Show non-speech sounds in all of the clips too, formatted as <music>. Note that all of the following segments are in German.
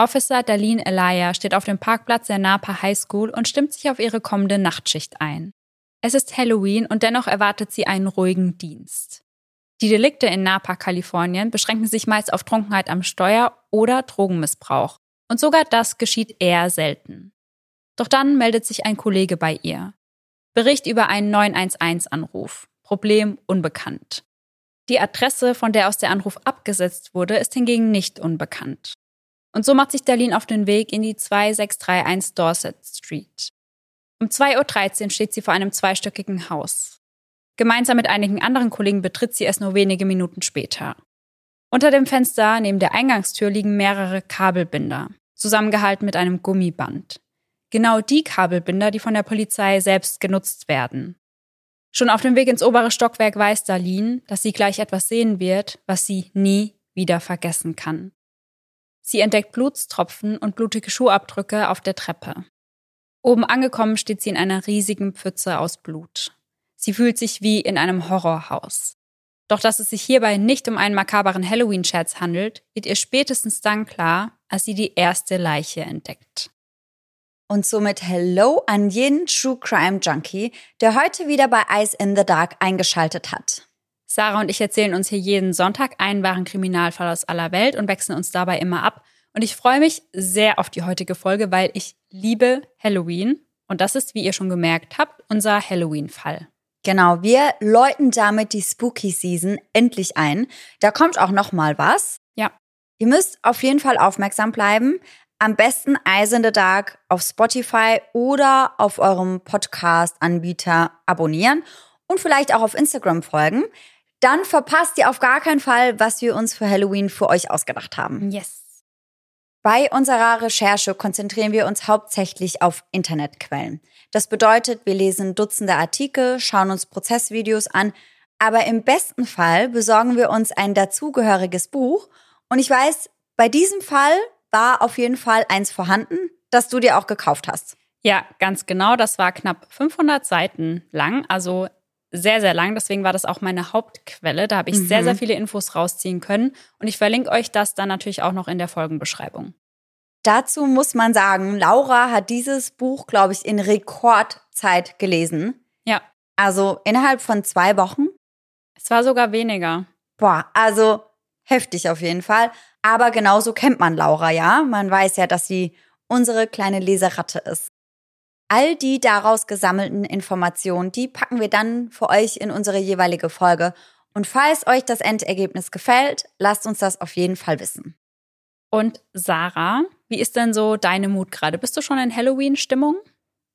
Officer Darlene Elia steht auf dem Parkplatz der Napa High School und stimmt sich auf ihre kommende Nachtschicht ein. Es ist Halloween und dennoch erwartet sie einen ruhigen Dienst. Die Delikte in Napa, Kalifornien beschränken sich meist auf Trunkenheit am Steuer oder Drogenmissbrauch. Und sogar das geschieht eher selten. Doch dann meldet sich ein Kollege bei ihr. Bericht über einen 911-Anruf. Problem unbekannt. Die Adresse, von der aus der Anruf abgesetzt wurde, ist hingegen nicht unbekannt. Und so macht sich Darlene auf den Weg in die 2631 Dorset Street. Um 2.13 Uhr steht sie vor einem zweistöckigen Haus. Gemeinsam mit einigen anderen Kollegen betritt sie es nur wenige Minuten später. Unter dem Fenster neben der Eingangstür liegen mehrere Kabelbinder, zusammengehalten mit einem Gummiband. Genau die Kabelbinder, die von der Polizei selbst genutzt werden. Schon auf dem Weg ins obere Stockwerk weiß Darlene, dass sie gleich etwas sehen wird, was sie nie wieder vergessen kann. Sie entdeckt Blutstropfen und blutige Schuhabdrücke auf der Treppe. Oben angekommen steht sie in einer riesigen Pfütze aus Blut. Sie fühlt sich wie in einem Horrorhaus. Doch dass es sich hierbei nicht um einen makaberen Halloween-Scherz handelt, wird ihr spätestens dann klar, als sie die erste Leiche entdeckt. Und somit Hello an jeden True Crime Junkie, der heute wieder bei Eyes in the Dark eingeschaltet hat. Sarah und ich erzählen uns hier jeden Sonntag einen wahren Kriminalfall aus aller Welt und wechseln uns dabei immer ab. Und ich freue mich sehr auf die heutige Folge, weil ich liebe Halloween. Und das ist, wie ihr schon gemerkt habt, unser Halloween-Fall. Genau, wir läuten damit die Spooky Season endlich ein. Da kommt auch noch mal was. Ja. Ihr müsst auf jeden Fall aufmerksam bleiben. Am besten Eyes in the Dark auf Spotify oder auf eurem Podcast-Anbieter abonnieren und vielleicht auch auf Instagram folgen. Dann verpasst ihr auf gar keinen Fall, was wir uns für Halloween für euch ausgedacht haben. Yes. Bei unserer Recherche konzentrieren wir uns hauptsächlich auf Internetquellen. Das bedeutet, wir lesen Dutzende Artikel, schauen uns Prozessvideos an, aber im besten Fall besorgen wir uns ein dazugehöriges Buch. Und ich weiß, bei diesem Fall war auf jeden Fall eins vorhanden, das du dir auch gekauft hast. Ja, ganz genau. Das war knapp 500 Seiten lang, also sehr, sehr lang. Deswegen war das auch meine Hauptquelle. Da habe ich mhm. sehr, sehr viele Infos rausziehen können. Und ich verlinke euch das dann natürlich auch noch in der Folgenbeschreibung. Dazu muss man sagen, Laura hat dieses Buch, glaube ich, in Rekordzeit gelesen. Ja. Also innerhalb von zwei Wochen. Es war sogar weniger. Boah, also heftig auf jeden Fall. Aber genauso kennt man Laura ja. Man weiß ja, dass sie unsere kleine Leseratte ist. All die daraus gesammelten Informationen, die packen wir dann für euch in unsere jeweilige Folge. Und falls euch das Endergebnis gefällt, lasst uns das auf jeden Fall wissen. Und Sarah, wie ist denn so deine Mut gerade? Bist du schon in Halloween-Stimmung?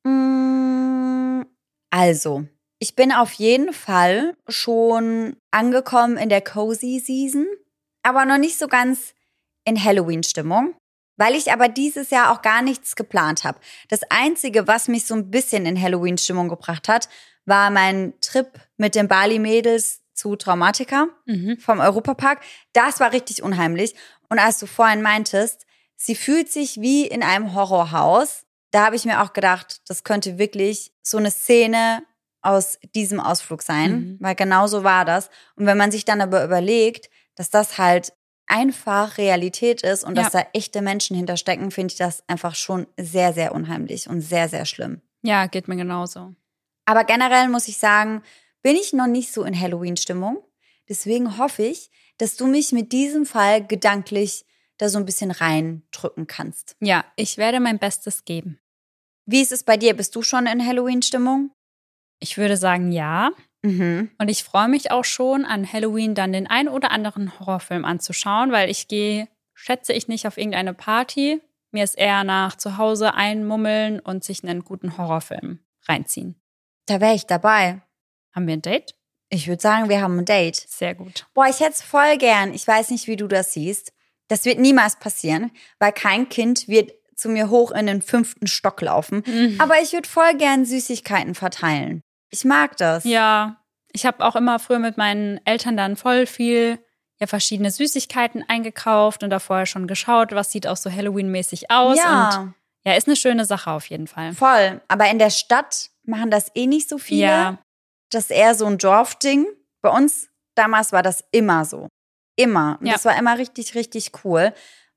Mm, also, ich bin auf jeden Fall schon angekommen in der Cozy Season, aber noch nicht so ganz in Halloween-Stimmung. Weil ich aber dieses Jahr auch gar nichts geplant habe. Das Einzige, was mich so ein bisschen in Halloween-Stimmung gebracht hat, war mein Trip mit den Bali-Mädels zu Traumatica mhm. vom Europapark. Das war richtig unheimlich. Und als du vorhin meintest, sie fühlt sich wie in einem Horrorhaus, da habe ich mir auch gedacht, das könnte wirklich so eine Szene aus diesem Ausflug sein, mhm. weil genau so war das. Und wenn man sich dann aber überlegt, dass das halt einfach Realität ist und ja. dass da echte Menschen hinterstecken, finde ich das einfach schon sehr, sehr unheimlich und sehr, sehr schlimm. Ja, geht mir genauso. Aber generell muss ich sagen, bin ich noch nicht so in Halloween-Stimmung. Deswegen hoffe ich, dass du mich mit diesem Fall gedanklich da so ein bisschen reindrücken kannst. Ja, ich werde mein Bestes geben. Wie ist es bei dir? Bist du schon in Halloween-Stimmung? Ich würde sagen, ja. Mhm. Und ich freue mich auch schon, an Halloween dann den ein oder anderen Horrorfilm anzuschauen, weil ich gehe, schätze ich nicht, auf irgendeine Party. Mir ist eher nach zu Hause einmummeln und sich einen guten Horrorfilm reinziehen. Da wäre ich dabei. Haben wir ein Date? Ich würde sagen, wir haben ein Date. Sehr gut. Boah, ich hätte es voll gern. Ich weiß nicht, wie du das siehst. Das wird niemals passieren, weil kein Kind wird zu mir hoch in den fünften Stock laufen. Mhm. Aber ich würde voll gern Süßigkeiten verteilen. Ich mag das. Ja, ich habe auch immer früher mit meinen Eltern dann voll viel ja verschiedene Süßigkeiten eingekauft und da vorher schon geschaut, was sieht auch so Halloween-mäßig aus. Ja. Und ja, ist eine schöne Sache auf jeden Fall. Voll. Aber in der Stadt machen das eh nicht so viele. Ja. Das ist eher so ein Dorfding. Bei uns damals war das immer so. Immer. Und ja. das war immer richtig, richtig cool.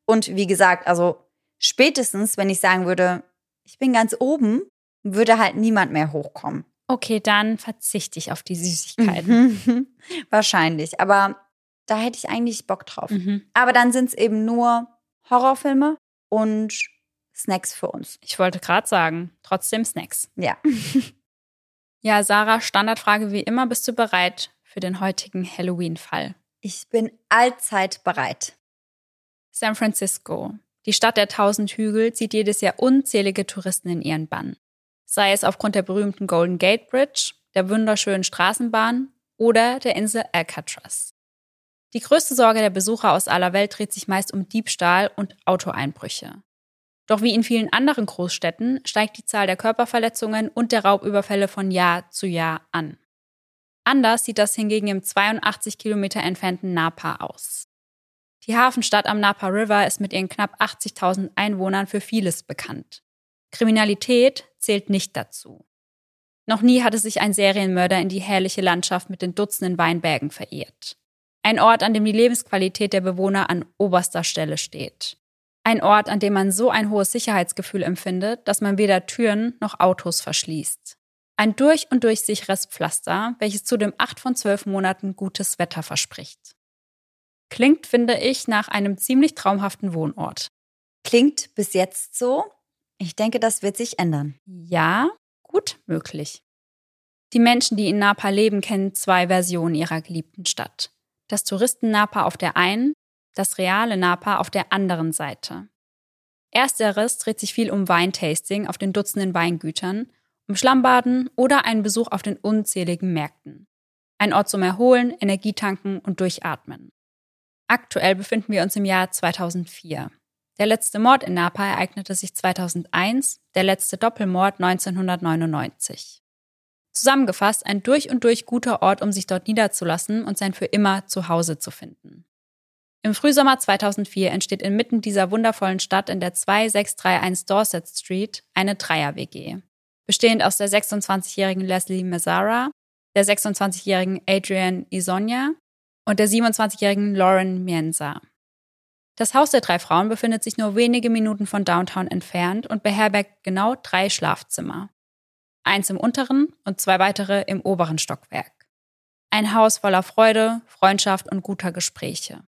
Und wie gesagt, also Spätestens, wenn ich sagen würde, ich bin ganz oben, würde halt niemand mehr hochkommen. Okay, dann verzichte ich auf die Süßigkeiten. <laughs> Wahrscheinlich. Aber da hätte ich eigentlich Bock drauf. Mhm. Aber dann sind es eben nur Horrorfilme und Snacks für uns. Ich wollte gerade sagen, trotzdem Snacks. Ja. <laughs> ja, Sarah, Standardfrage wie immer, bist du bereit für den heutigen Halloween-Fall? Ich bin allzeit bereit. San Francisco, die Stadt der tausend Hügel, zieht jedes Jahr unzählige Touristen in ihren Bann. Sei es aufgrund der berühmten Golden Gate Bridge, der wunderschönen Straßenbahn oder der Insel Alcatraz. Die größte Sorge der Besucher aus aller Welt dreht sich meist um Diebstahl und Autoeinbrüche. Doch wie in vielen anderen Großstädten steigt die Zahl der Körperverletzungen und der Raubüberfälle von Jahr zu Jahr an. Anders sieht das hingegen im 82 Kilometer entfernten Napa aus. Die Hafenstadt am Napa River ist mit ihren knapp 80.000 Einwohnern für vieles bekannt. Kriminalität zählt nicht dazu. Noch nie hatte sich ein Serienmörder in die herrliche Landschaft mit den Dutzenden Weinbergen verirrt. Ein Ort, an dem die Lebensqualität der Bewohner an oberster Stelle steht. Ein Ort, an dem man so ein hohes Sicherheitsgefühl empfindet, dass man weder Türen noch Autos verschließt. Ein durch und durch sicheres Pflaster, welches zudem acht von zwölf Monaten gutes Wetter verspricht. Klingt, finde ich, nach einem ziemlich traumhaften Wohnort. Klingt bis jetzt so. Ich denke, das wird sich ändern. Ja, gut möglich. Die Menschen, die in Napa leben, kennen zwei Versionen ihrer geliebten Stadt. Das Touristen-Napa auf der einen das reale Napa auf der anderen Seite. Ersteres dreht sich viel um Weintasting auf den Dutzenden Weingütern, um Schlammbaden oder einen Besuch auf den unzähligen Märkten. Ein Ort zum Erholen, Energietanken und Durchatmen. Aktuell befinden wir uns im Jahr 2004. Der letzte Mord in Napa ereignete sich 2001, der letzte Doppelmord 1999. Zusammengefasst ein durch und durch guter Ort, um sich dort niederzulassen und sein für immer Zuhause zu finden. Im Frühsommer 2004 entsteht inmitten dieser wundervollen Stadt in der 2631 Dorset Street eine Dreier-WG. Bestehend aus der 26-jährigen Leslie Mazzara, der 26-jährigen Adrienne Isonia und der 27-jährigen Lauren Mienza. Das Haus der drei Frauen befindet sich nur wenige Minuten von Downtown entfernt und beherbergt genau drei Schlafzimmer. Eins im unteren und zwei weitere im oberen Stockwerk. Ein Haus voller Freude, Freundschaft und guter Gespräche.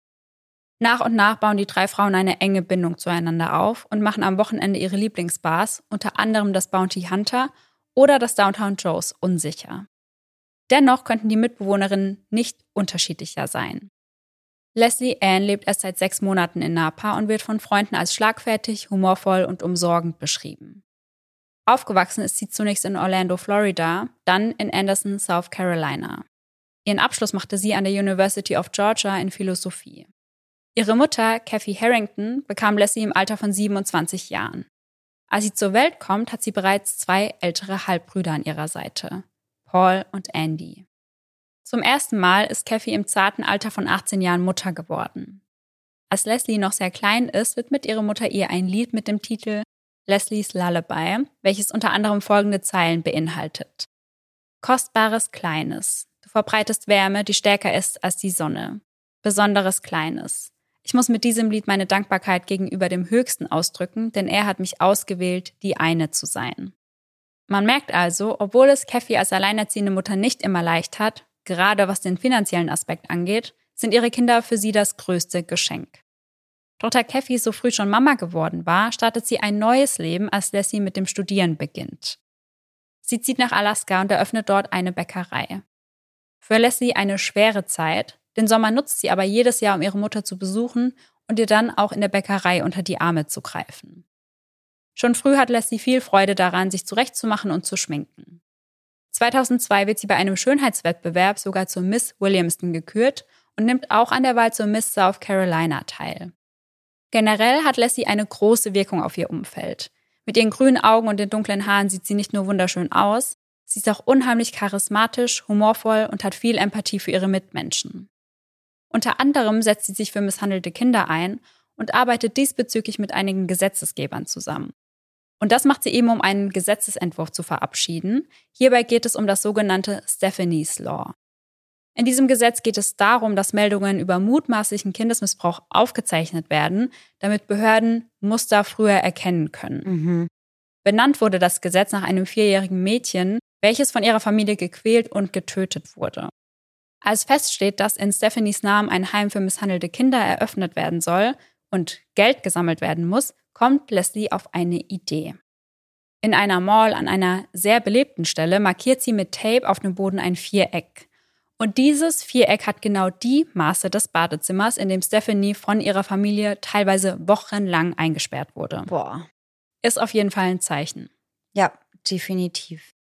Nach und nach bauen die drei Frauen eine enge Bindung zueinander auf und machen am Wochenende ihre Lieblingsbars, unter anderem das Bounty Hunter oder das Downtown Joe's, unsicher. Dennoch könnten die Mitbewohnerinnen nicht unterschiedlicher sein. Leslie Ann lebt erst seit sechs Monaten in Napa und wird von Freunden als schlagfertig, humorvoll und umsorgend beschrieben. Aufgewachsen ist sie zunächst in Orlando, Florida, dann in Anderson, South Carolina. Ihren Abschluss machte sie an der University of Georgia in Philosophie. Ihre Mutter, Kathy Harrington, bekam Leslie im Alter von 27 Jahren. Als sie zur Welt kommt, hat sie bereits zwei ältere Halbbrüder an ihrer Seite, Paul und Andy. Zum ersten Mal ist Kathy im zarten Alter von 18 Jahren Mutter geworden. Als Leslie noch sehr klein ist, widmet ihre Mutter ihr ein Lied mit dem Titel Leslies Lullaby, welches unter anderem folgende Zeilen beinhaltet. Kostbares Kleines. Du verbreitest Wärme, die stärker ist als die Sonne. Besonderes Kleines. Ich muss mit diesem Lied meine Dankbarkeit gegenüber dem Höchsten ausdrücken, denn er hat mich ausgewählt, die eine zu sein. Man merkt also, obwohl es Kathy als alleinerziehende Mutter nicht immer leicht hat, gerade was den finanziellen Aspekt angeht, sind ihre Kinder für sie das größte Geschenk. Da Kathy so früh schon Mama geworden war, startet sie ein neues Leben, als Lassie mit dem Studieren beginnt. Sie zieht nach Alaska und eröffnet dort eine Bäckerei. Für Lassie eine schwere Zeit, den Sommer nutzt sie aber jedes Jahr, um ihre Mutter zu besuchen und ihr dann auch in der Bäckerei unter die Arme zu greifen. Schon früh hat Leslie viel Freude daran, sich zurechtzumachen und zu schminken. 2002 wird sie bei einem Schönheitswettbewerb sogar zur Miss Williamston gekürt und nimmt auch an der Wahl zur Miss South Carolina teil. Generell hat Leslie eine große Wirkung auf ihr Umfeld. Mit ihren grünen Augen und den dunklen Haaren sieht sie nicht nur wunderschön aus, sie ist auch unheimlich charismatisch, humorvoll und hat viel Empathie für ihre Mitmenschen. Unter anderem setzt sie sich für misshandelte Kinder ein und arbeitet diesbezüglich mit einigen Gesetzesgebern zusammen. Und das macht sie eben, um einen Gesetzesentwurf zu verabschieden. Hierbei geht es um das sogenannte Stephanie's Law. In diesem Gesetz geht es darum, dass Meldungen über mutmaßlichen Kindesmissbrauch aufgezeichnet werden, damit Behörden Muster früher erkennen können. Mhm. Benannt wurde das Gesetz nach einem vierjährigen Mädchen, welches von ihrer Familie gequält und getötet wurde. Als feststeht, dass in Stephanies Namen ein Heim für misshandelte Kinder eröffnet werden soll und Geld gesammelt werden muss, kommt Leslie auf eine Idee. In einer Mall an einer sehr belebten Stelle markiert sie mit Tape auf dem Boden ein Viereck. Und dieses Viereck hat genau die Maße des Badezimmers, in dem Stephanie von ihrer Familie teilweise wochenlang eingesperrt wurde. Boah. Ist auf jeden Fall ein Zeichen. Ja, definitiv.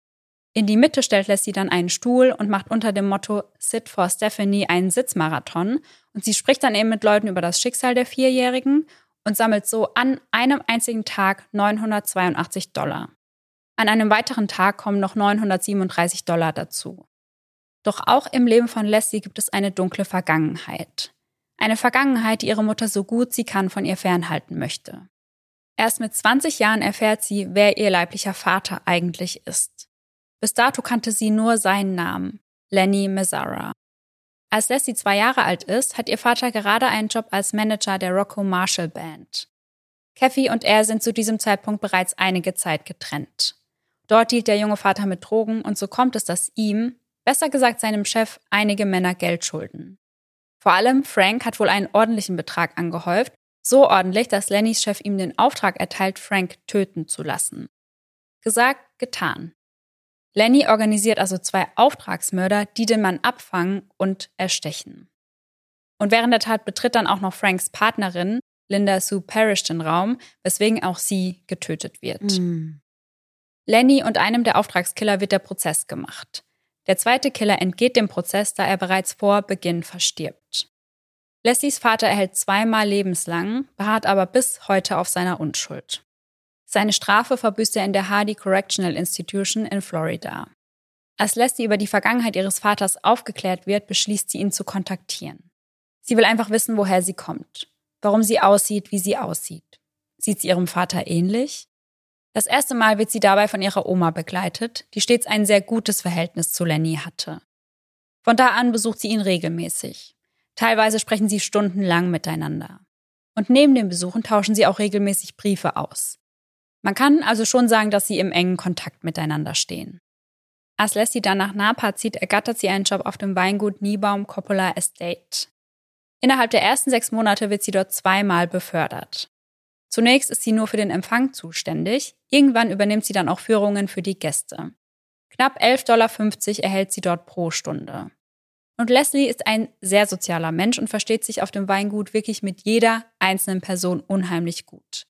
In die Mitte stellt Leslie dann einen Stuhl und macht unter dem Motto Sit for Stephanie einen Sitzmarathon. Und sie spricht dann eben mit Leuten über das Schicksal der Vierjährigen und sammelt so an einem einzigen Tag 982 Dollar. An einem weiteren Tag kommen noch 937 Dollar dazu. Doch auch im Leben von Leslie gibt es eine dunkle Vergangenheit. Eine Vergangenheit, die ihre Mutter so gut sie kann von ihr fernhalten möchte. Erst mit 20 Jahren erfährt sie, wer ihr leiblicher Vater eigentlich ist. Bis dato kannte sie nur seinen Namen, Lenny Mazzara. Als Leslie zwei Jahre alt ist, hat ihr Vater gerade einen Job als Manager der Rocco Marshall Band. Kathy und er sind zu diesem Zeitpunkt bereits einige Zeit getrennt. Dort dealt der junge Vater mit Drogen und so kommt es, dass ihm, besser gesagt seinem Chef, einige Männer Geld schulden. Vor allem Frank hat wohl einen ordentlichen Betrag angehäuft, so ordentlich, dass Lennys Chef ihm den Auftrag erteilt, Frank töten zu lassen. Gesagt, getan. Lenny organisiert also zwei Auftragsmörder, die den Mann abfangen und erstechen. Und während der Tat betritt dann auch noch Franks Partnerin, Linda Sue Parrish, den Raum, weswegen auch sie getötet wird. Mhm. Lenny und einem der Auftragskiller wird der Prozess gemacht. Der zweite Killer entgeht dem Prozess, da er bereits vor Beginn verstirbt. Leslies Vater erhält zweimal lebenslang, beharrt aber bis heute auf seiner Unschuld. Seine Strafe verbüßt er in der Hardy Correctional Institution in Florida. Als Leslie über die Vergangenheit ihres Vaters aufgeklärt wird, beschließt sie ihn zu kontaktieren. Sie will einfach wissen, woher sie kommt, warum sie aussieht, wie sie aussieht. Sieht sie ihrem Vater ähnlich? Das erste Mal wird sie dabei von ihrer Oma begleitet, die stets ein sehr gutes Verhältnis zu Lenny hatte. Von da an besucht sie ihn regelmäßig. Teilweise sprechen sie stundenlang miteinander. Und neben den Besuchen tauschen sie auch regelmäßig Briefe aus. Man kann also schon sagen, dass sie im engen Kontakt miteinander stehen. Als Leslie dann nach Napa zieht, ergattert sie einen Job auf dem Weingut Niebaum Coppola Estate. Innerhalb der ersten sechs Monate wird sie dort zweimal befördert. Zunächst ist sie nur für den Empfang zuständig, irgendwann übernimmt sie dann auch Führungen für die Gäste. Knapp 11,50 Dollar erhält sie dort pro Stunde. Und Leslie ist ein sehr sozialer Mensch und versteht sich auf dem Weingut wirklich mit jeder einzelnen Person unheimlich gut.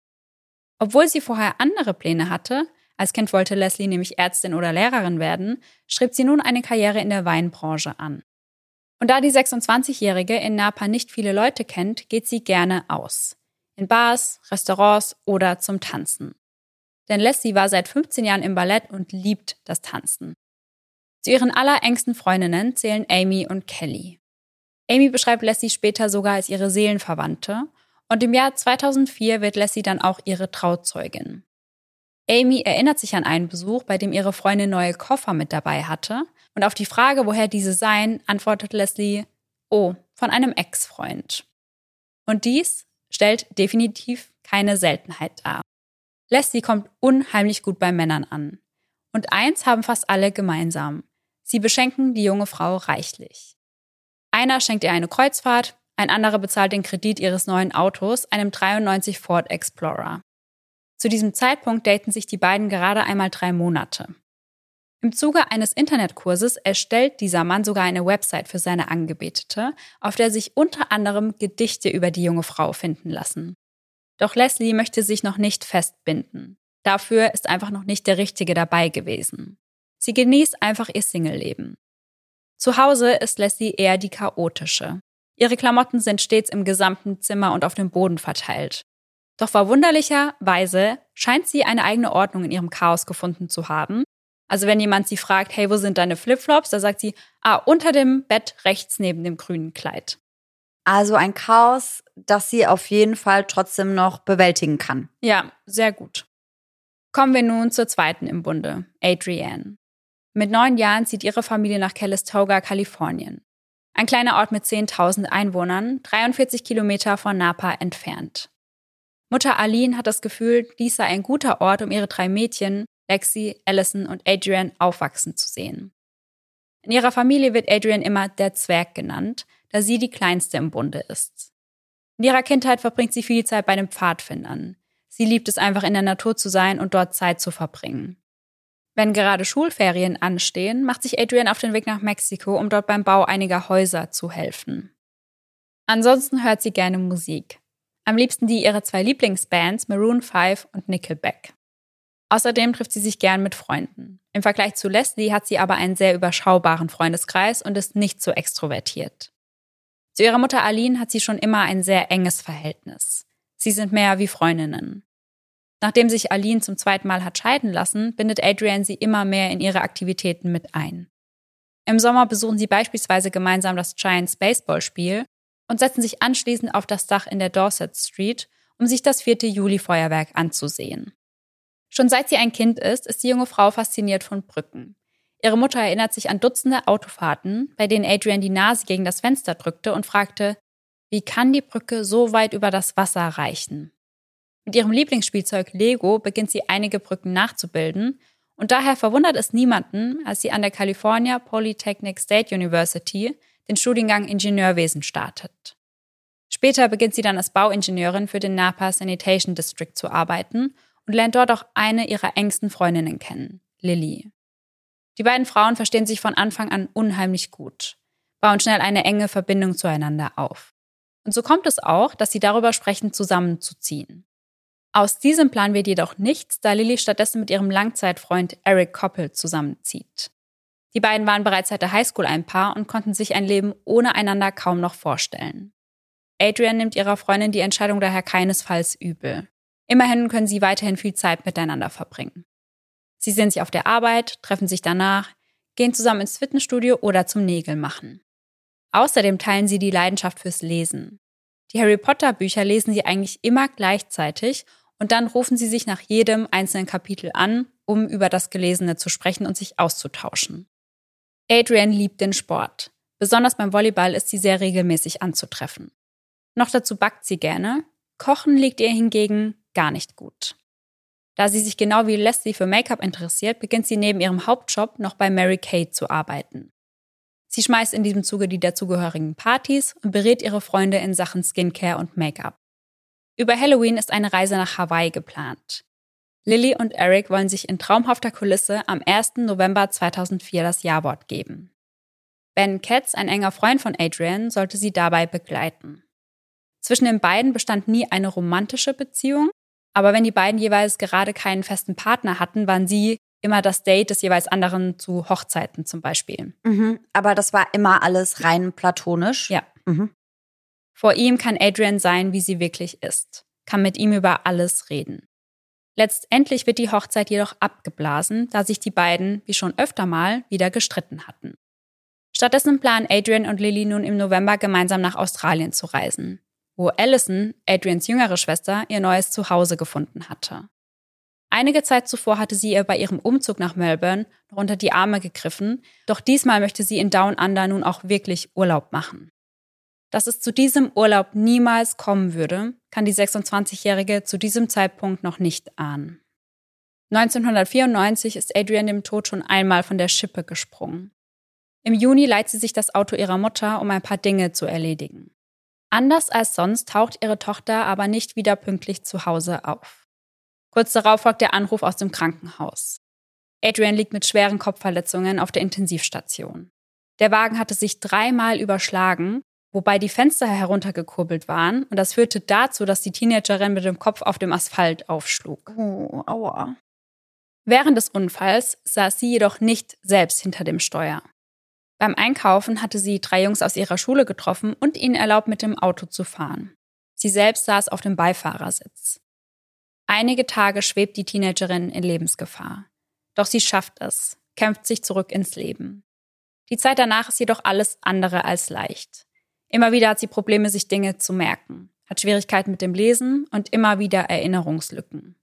Obwohl sie vorher andere Pläne hatte, als Kind wollte Leslie nämlich Ärztin oder Lehrerin werden, strebt sie nun eine Karriere in der Weinbranche an. Und da die 26-Jährige in Napa nicht viele Leute kennt, geht sie gerne aus in Bars, Restaurants oder zum Tanzen. Denn Leslie war seit 15 Jahren im Ballett und liebt das Tanzen. Zu ihren allerengsten Freundinnen zählen Amy und Kelly. Amy beschreibt Leslie später sogar als ihre Seelenverwandte und im Jahr 2004 wird Leslie dann auch ihre Trauzeugin. Amy erinnert sich an einen Besuch, bei dem ihre Freundin neue Koffer mit dabei hatte und auf die Frage, woher diese seien, antwortet Leslie, oh, von einem Ex-Freund. Und dies stellt definitiv keine Seltenheit dar. Leslie kommt unheimlich gut bei Männern an. Und eins haben fast alle gemeinsam. Sie beschenken die junge Frau reichlich. Einer schenkt ihr eine Kreuzfahrt, ein anderer bezahlt den Kredit ihres neuen Autos, einem 93 Ford Explorer. Zu diesem Zeitpunkt daten sich die beiden gerade einmal drei Monate. Im Zuge eines Internetkurses erstellt dieser Mann sogar eine Website für seine Angebetete, auf der sich unter anderem Gedichte über die junge Frau finden lassen. Doch Leslie möchte sich noch nicht festbinden. Dafür ist einfach noch nicht der Richtige dabei gewesen. Sie genießt einfach ihr Single-Leben. Zu Hause ist Leslie eher die chaotische. Ihre Klamotten sind stets im gesamten Zimmer und auf dem Boden verteilt. Doch verwunderlicherweise scheint sie eine eigene Ordnung in ihrem Chaos gefunden zu haben also wenn jemand sie fragt, hey, wo sind deine Flipflops? Da sagt sie, ah, unter dem Bett rechts neben dem grünen Kleid. Also ein Chaos, das sie auf jeden Fall trotzdem noch bewältigen kann. Ja, sehr gut. Kommen wir nun zur zweiten im Bunde, Adrienne. Mit neun Jahren zieht ihre Familie nach Calistoga, Kalifornien. Ein kleiner Ort mit 10.000 Einwohnern, 43 Kilometer von Napa entfernt. Mutter Aline hat das Gefühl, dies sei ein guter Ort, um ihre drei Mädchen, Lexi, Allison und Adrian, aufwachsen zu sehen. In ihrer Familie wird Adrian immer der Zwerg genannt, da sie die kleinste im Bunde ist. In ihrer Kindheit verbringt sie viel Zeit bei den Pfadfindern. Sie liebt es einfach in der Natur zu sein und dort Zeit zu verbringen. Wenn gerade Schulferien anstehen, macht sich Adrian auf den Weg nach Mexiko, um dort beim Bau einiger Häuser zu helfen. Ansonsten hört sie gerne Musik. Am liebsten die ihrer zwei Lieblingsbands Maroon 5 und Nickelback. Außerdem trifft sie sich gern mit Freunden. Im Vergleich zu Leslie hat sie aber einen sehr überschaubaren Freundeskreis und ist nicht so extrovertiert. Zu ihrer Mutter Aline hat sie schon immer ein sehr enges Verhältnis. Sie sind mehr wie Freundinnen. Nachdem sich Aline zum zweiten Mal hat scheiden lassen, bindet Adrian sie immer mehr in ihre Aktivitäten mit ein. Im Sommer besuchen sie beispielsweise gemeinsam das Giants Baseballspiel und setzen sich anschließend auf das Dach in der Dorset Street, um sich das 4. Juli-Feuerwerk anzusehen. Schon seit sie ein Kind ist, ist die junge Frau fasziniert von Brücken. Ihre Mutter erinnert sich an Dutzende Autofahrten, bei denen Adrian die Nase gegen das Fenster drückte und fragte, wie kann die Brücke so weit über das Wasser reichen? Mit ihrem Lieblingsspielzeug Lego beginnt sie einige Brücken nachzubilden und daher verwundert es niemanden, als sie an der California Polytechnic State University den Studiengang Ingenieurwesen startet. Später beginnt sie dann als Bauingenieurin für den Napa Sanitation District zu arbeiten und lernt dort auch eine ihrer engsten Freundinnen kennen, Lily. Die beiden Frauen verstehen sich von Anfang an unheimlich gut, bauen schnell eine enge Verbindung zueinander auf. Und so kommt es auch, dass sie darüber sprechen, zusammenzuziehen. Aus diesem Plan wird jedoch nichts, da Lily stattdessen mit ihrem Langzeitfreund Eric Koppel zusammenzieht. Die beiden waren bereits seit der Highschool ein Paar und konnten sich ein Leben ohne einander kaum noch vorstellen. Adrian nimmt ihrer Freundin die Entscheidung daher keinesfalls übel. Immerhin können sie weiterhin viel Zeit miteinander verbringen. Sie sehen sich auf der Arbeit, treffen sich danach, gehen zusammen ins Fitnessstudio oder zum Nägelmachen. Außerdem teilen sie die Leidenschaft fürs Lesen. Die Harry Potter Bücher lesen sie eigentlich immer gleichzeitig und dann rufen sie sich nach jedem einzelnen Kapitel an, um über das Gelesene zu sprechen und sich auszutauschen. Adrian liebt den Sport. Besonders beim Volleyball ist sie sehr regelmäßig anzutreffen. Noch dazu backt sie gerne. Kochen liegt ihr hingegen gar nicht gut. Da sie sich genau wie Leslie für Make-up interessiert, beginnt sie neben ihrem Hauptjob noch bei Mary Kay zu arbeiten. Sie schmeißt in diesem Zuge die dazugehörigen Partys und berät ihre Freunde in Sachen Skincare und Make-up. Über Halloween ist eine Reise nach Hawaii geplant. Lily und Eric wollen sich in traumhafter Kulisse am 1. November 2004 das Jawort geben. Ben Katz, ein enger Freund von Adrian, sollte sie dabei begleiten. Zwischen den beiden bestand nie eine romantische Beziehung, aber wenn die beiden jeweils gerade keinen festen Partner hatten, waren sie immer das Date des jeweils anderen zu Hochzeiten zum Beispiel. Mhm, aber das war immer alles rein platonisch. Ja. Mhm. Vor ihm kann Adrian sein, wie sie wirklich ist, kann mit ihm über alles reden. Letztendlich wird die Hochzeit jedoch abgeblasen, da sich die beiden, wie schon öfter mal, wieder gestritten hatten. Stattdessen planen Adrian und Lily nun im November gemeinsam nach Australien zu reisen wo Allison, Adrians jüngere Schwester, ihr neues Zuhause gefunden hatte. Einige Zeit zuvor hatte sie ihr bei ihrem Umzug nach Melbourne noch unter die Arme gegriffen, doch diesmal möchte sie in Down Under nun auch wirklich Urlaub machen. Dass es zu diesem Urlaub niemals kommen würde, kann die 26-Jährige zu diesem Zeitpunkt noch nicht ahnen. 1994 ist Adrian dem Tod schon einmal von der Schippe gesprungen. Im Juni leiht sie sich das Auto ihrer Mutter, um ein paar Dinge zu erledigen. Anders als sonst taucht ihre Tochter aber nicht wieder pünktlich zu Hause auf. Kurz darauf folgt der Anruf aus dem Krankenhaus. Adrian liegt mit schweren Kopfverletzungen auf der Intensivstation. Der Wagen hatte sich dreimal überschlagen, wobei die Fenster heruntergekurbelt waren und das führte dazu, dass die Teenagerin mit dem Kopf auf dem Asphalt aufschlug. Oh, aua. Während des Unfalls saß sie jedoch nicht selbst hinter dem Steuer. Beim Einkaufen hatte sie drei Jungs aus ihrer Schule getroffen und ihnen erlaubt, mit dem Auto zu fahren. Sie selbst saß auf dem Beifahrersitz. Einige Tage schwebt die Teenagerin in Lebensgefahr. Doch sie schafft es, kämpft sich zurück ins Leben. Die Zeit danach ist jedoch alles andere als leicht. Immer wieder hat sie Probleme, sich Dinge zu merken, hat Schwierigkeiten mit dem Lesen und immer wieder Erinnerungslücken.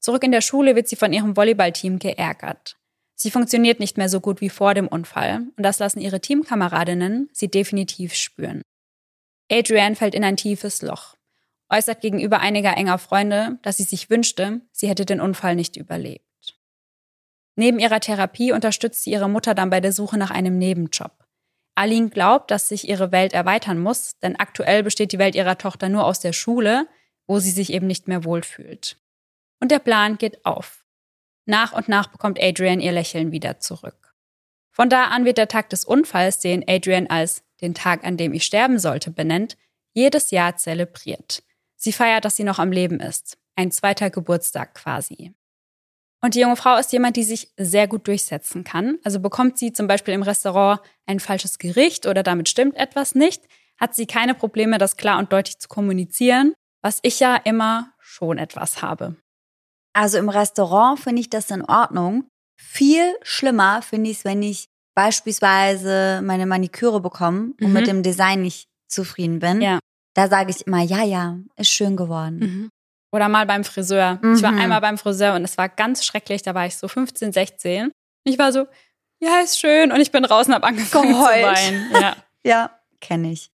Zurück in der Schule wird sie von ihrem Volleyballteam geärgert. Sie funktioniert nicht mehr so gut wie vor dem Unfall und das lassen ihre Teamkameradinnen sie definitiv spüren. Adrienne fällt in ein tiefes Loch, äußert gegenüber einiger enger Freunde, dass sie sich wünschte, sie hätte den Unfall nicht überlebt. Neben ihrer Therapie unterstützt sie ihre Mutter dann bei der Suche nach einem Nebenjob. Aline glaubt, dass sich ihre Welt erweitern muss, denn aktuell besteht die Welt ihrer Tochter nur aus der Schule, wo sie sich eben nicht mehr wohlfühlt. Und der Plan geht auf. Nach und nach bekommt Adrian ihr Lächeln wieder zurück. Von da an wird der Tag des Unfalls, den Adrian als den Tag, an dem ich sterben sollte, benennt, jedes Jahr zelebriert. Sie feiert, dass sie noch am Leben ist. Ein zweiter Geburtstag quasi. Und die junge Frau ist jemand, die sich sehr gut durchsetzen kann. Also bekommt sie zum Beispiel im Restaurant ein falsches Gericht oder damit stimmt etwas nicht, hat sie keine Probleme, das klar und deutlich zu kommunizieren, was ich ja immer schon etwas habe. Also im Restaurant finde ich das in Ordnung. Viel schlimmer finde ich es, wenn ich beispielsweise meine Maniküre bekomme und mhm. mit dem Design nicht zufrieden bin. Ja. Da sage ich immer, ja, ja, ist schön geworden. Mhm. Oder mal beim Friseur. Mhm. Ich war mhm. einmal beim Friseur und es war ganz schrecklich. Da war ich so 15, 16. Ich war so, ja, ist schön. Und ich bin raus und habe angefangen Geheult. zu weinen. <laughs> Ja, ja kenne ich.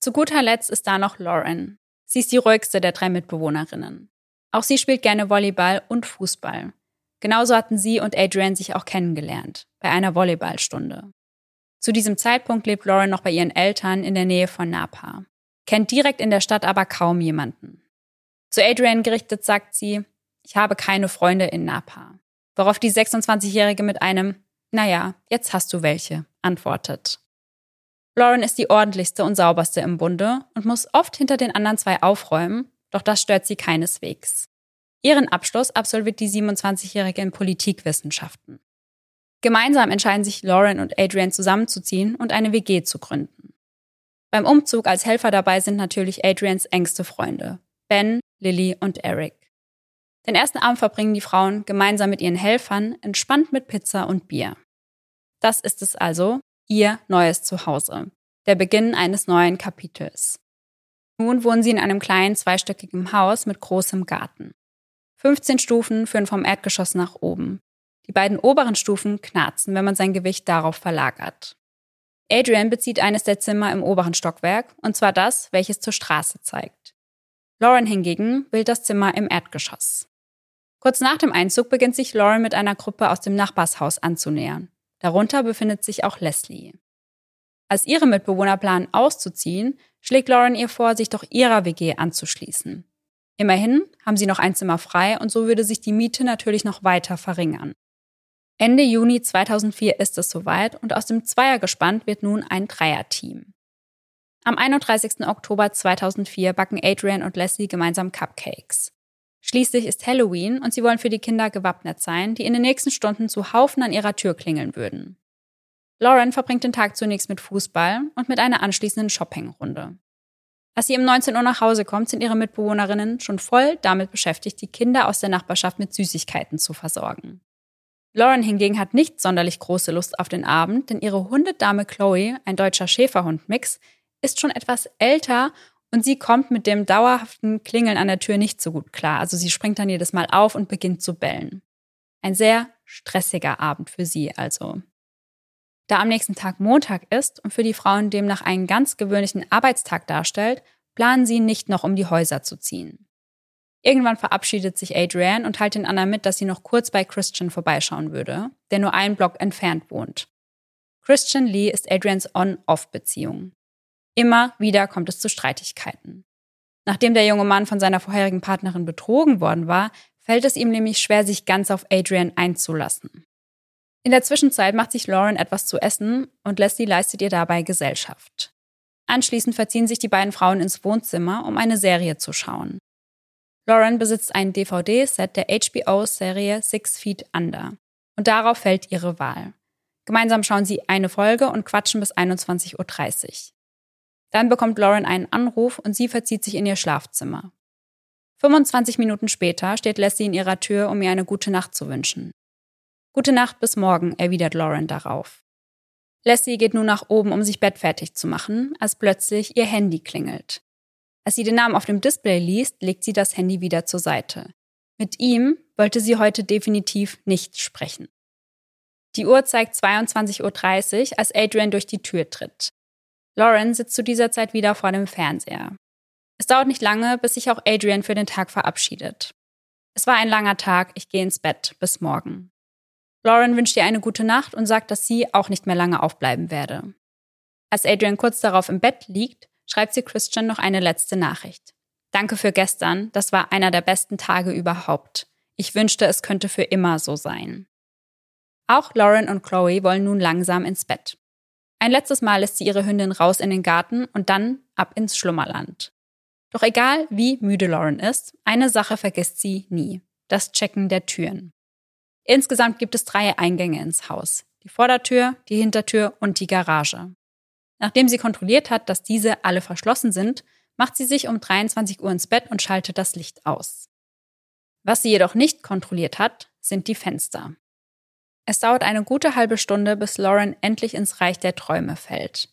Zu guter Letzt ist da noch Lauren. Sie ist die ruhigste der drei Mitbewohnerinnen. Auch sie spielt gerne Volleyball und Fußball. Genauso hatten sie und Adrian sich auch kennengelernt, bei einer Volleyballstunde. Zu diesem Zeitpunkt lebt Lauren noch bei ihren Eltern in der Nähe von Napa, kennt direkt in der Stadt aber kaum jemanden. Zu Adrian gerichtet sagt sie, ich habe keine Freunde in Napa. Worauf die 26-Jährige mit einem, naja, jetzt hast du welche, antwortet. Lauren ist die ordentlichste und sauberste im Bunde und muss oft hinter den anderen zwei aufräumen, doch das stört sie keineswegs. Ihren Abschluss absolviert die 27-Jährige in Politikwissenschaften. Gemeinsam entscheiden sich Lauren und Adrian zusammenzuziehen und eine WG zu gründen. Beim Umzug als Helfer dabei sind natürlich Adrians engste Freunde, Ben, Lily und Eric. Den ersten Abend verbringen die Frauen gemeinsam mit ihren Helfern entspannt mit Pizza und Bier. Das ist es also, ihr neues Zuhause, der Beginn eines neuen Kapitels. Nun wohnen sie in einem kleinen zweistöckigen Haus mit großem Garten. 15 Stufen führen vom Erdgeschoss nach oben. Die beiden oberen Stufen knarzen, wenn man sein Gewicht darauf verlagert. Adrian bezieht eines der Zimmer im oberen Stockwerk, und zwar das, welches zur Straße zeigt. Lauren hingegen will das Zimmer im Erdgeschoss. Kurz nach dem Einzug beginnt sich Lauren mit einer Gruppe aus dem Nachbarshaus anzunähern. Darunter befindet sich auch Leslie. Als ihre Mitbewohner planen auszuziehen, schlägt Lauren ihr vor, sich doch ihrer WG anzuschließen. Immerhin haben sie noch ein Zimmer frei und so würde sich die Miete natürlich noch weiter verringern. Ende Juni 2004 ist es soweit und aus dem Zweiergespann wird nun ein Dreierteam. Am 31. Oktober 2004 backen Adrian und Leslie gemeinsam Cupcakes. Schließlich ist Halloween und sie wollen für die Kinder gewappnet sein, die in den nächsten Stunden zu Haufen an ihrer Tür klingeln würden. Lauren verbringt den Tag zunächst mit Fußball und mit einer anschließenden Shoppingrunde. Als sie um 19 Uhr nach Hause kommt, sind ihre Mitbewohnerinnen schon voll damit beschäftigt, die Kinder aus der Nachbarschaft mit Süßigkeiten zu versorgen. Lauren hingegen hat nicht sonderlich große Lust auf den Abend, denn ihre Hundedame Chloe, ein deutscher Schäferhund-Mix, ist schon etwas älter und sie kommt mit dem dauerhaften Klingeln an der Tür nicht so gut klar. Also sie springt dann jedes Mal auf und beginnt zu bellen. Ein sehr stressiger Abend für sie also. Da am nächsten Tag Montag ist und für die Frauen demnach einen ganz gewöhnlichen Arbeitstag darstellt, planen sie nicht noch um die Häuser zu ziehen. Irgendwann verabschiedet sich Adrienne und teilt den anderen mit, dass sie noch kurz bei Christian vorbeischauen würde, der nur einen Block entfernt wohnt. Christian Lee ist Adrians On-Off-Beziehung. Immer wieder kommt es zu Streitigkeiten. Nachdem der junge Mann von seiner vorherigen Partnerin betrogen worden war, fällt es ihm nämlich schwer, sich ganz auf Adrian einzulassen. In der Zwischenzeit macht sich Lauren etwas zu essen und Leslie leistet ihr dabei Gesellschaft. Anschließend verziehen sich die beiden Frauen ins Wohnzimmer, um eine Serie zu schauen. Lauren besitzt ein DVD-Set der HBO-Serie Six Feet Under und darauf fällt ihre Wahl. Gemeinsam schauen sie eine Folge und quatschen bis 21.30 Uhr. Dann bekommt Lauren einen Anruf und sie verzieht sich in ihr Schlafzimmer. 25 Minuten später steht Leslie in ihrer Tür, um ihr eine gute Nacht zu wünschen. Gute Nacht bis morgen, erwidert Lauren darauf. Leslie geht nun nach oben, um sich bettfertig zu machen, als plötzlich ihr Handy klingelt. Als sie den Namen auf dem Display liest, legt sie das Handy wieder zur Seite. Mit ihm wollte sie heute definitiv nicht sprechen. Die Uhr zeigt 22.30 Uhr, als Adrian durch die Tür tritt. Lauren sitzt zu dieser Zeit wieder vor dem Fernseher. Es dauert nicht lange, bis sich auch Adrian für den Tag verabschiedet. Es war ein langer Tag, ich gehe ins Bett, bis morgen. Lauren wünscht ihr eine gute Nacht und sagt, dass sie auch nicht mehr lange aufbleiben werde. Als Adrian kurz darauf im Bett liegt, schreibt sie Christian noch eine letzte Nachricht. Danke für gestern, das war einer der besten Tage überhaupt. Ich wünschte, es könnte für immer so sein. Auch Lauren und Chloe wollen nun langsam ins Bett. Ein letztes Mal lässt sie ihre Hündin raus in den Garten und dann ab ins Schlummerland. Doch egal wie müde Lauren ist, eine Sache vergisst sie nie. Das Checken der Türen. Insgesamt gibt es drei Eingänge ins Haus. Die Vordertür, die Hintertür und die Garage. Nachdem sie kontrolliert hat, dass diese alle verschlossen sind, macht sie sich um 23 Uhr ins Bett und schaltet das Licht aus. Was sie jedoch nicht kontrolliert hat, sind die Fenster. Es dauert eine gute halbe Stunde, bis Lauren endlich ins Reich der Träume fällt.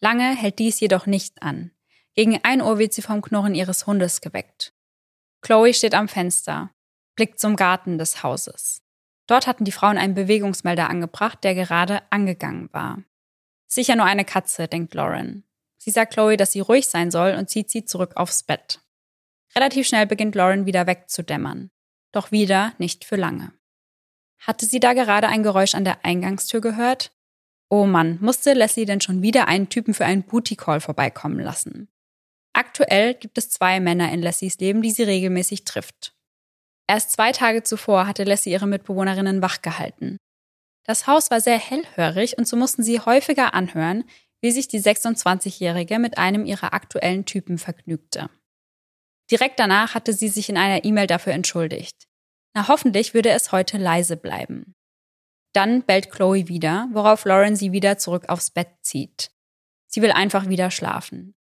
Lange hält dies jedoch nicht an. Gegen ein Uhr wird sie vom Knurren ihres Hundes geweckt. Chloe steht am Fenster, blickt zum Garten des Hauses. Dort hatten die Frauen einen Bewegungsmelder angebracht, der gerade angegangen war. Sicher nur eine Katze, denkt Lauren. Sie sagt Chloe, dass sie ruhig sein soll und zieht sie zurück aufs Bett. Relativ schnell beginnt Lauren wieder wegzudämmern. Doch wieder nicht für lange. Hatte sie da gerade ein Geräusch an der Eingangstür gehört? Oh Mann, musste Leslie denn schon wieder einen Typen für einen Booty Call vorbeikommen lassen? Aktuell gibt es zwei Männer in Leslies Leben, die sie regelmäßig trifft. Erst zwei Tage zuvor hatte Leslie ihre Mitbewohnerinnen wachgehalten. Das Haus war sehr hellhörig und so mussten sie häufiger anhören, wie sich die 26-Jährige mit einem ihrer aktuellen Typen vergnügte. Direkt danach hatte sie sich in einer E-Mail dafür entschuldigt. Na, hoffentlich würde es heute leise bleiben. Dann bellt Chloe wieder, worauf Lauren sie wieder zurück aufs Bett zieht. Sie will einfach wieder schlafen.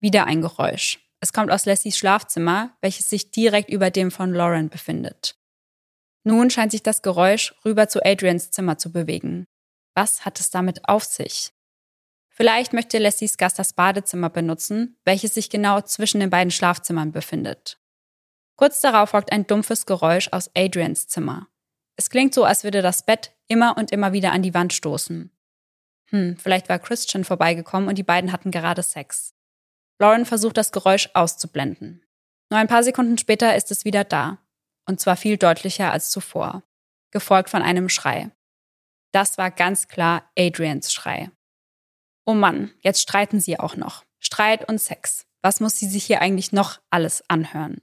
Wieder ein Geräusch. Es kommt aus Leslies Schlafzimmer, welches sich direkt über dem von Lauren befindet. Nun scheint sich das Geräusch rüber zu Adrians Zimmer zu bewegen. Was hat es damit auf sich? Vielleicht möchte Leslies Gast das Badezimmer benutzen, welches sich genau zwischen den beiden Schlafzimmern befindet. Kurz darauf folgt ein dumpfes Geräusch aus Adrians Zimmer. Es klingt so, als würde das Bett immer und immer wieder an die Wand stoßen. Hm, vielleicht war Christian vorbeigekommen und die beiden hatten gerade Sex. Lauren versucht das Geräusch auszublenden. Nur ein paar Sekunden später ist es wieder da. Und zwar viel deutlicher als zuvor. Gefolgt von einem Schrei. Das war ganz klar Adrians Schrei. Oh Mann, jetzt streiten sie auch noch. Streit und Sex. Was muss sie sich hier eigentlich noch alles anhören?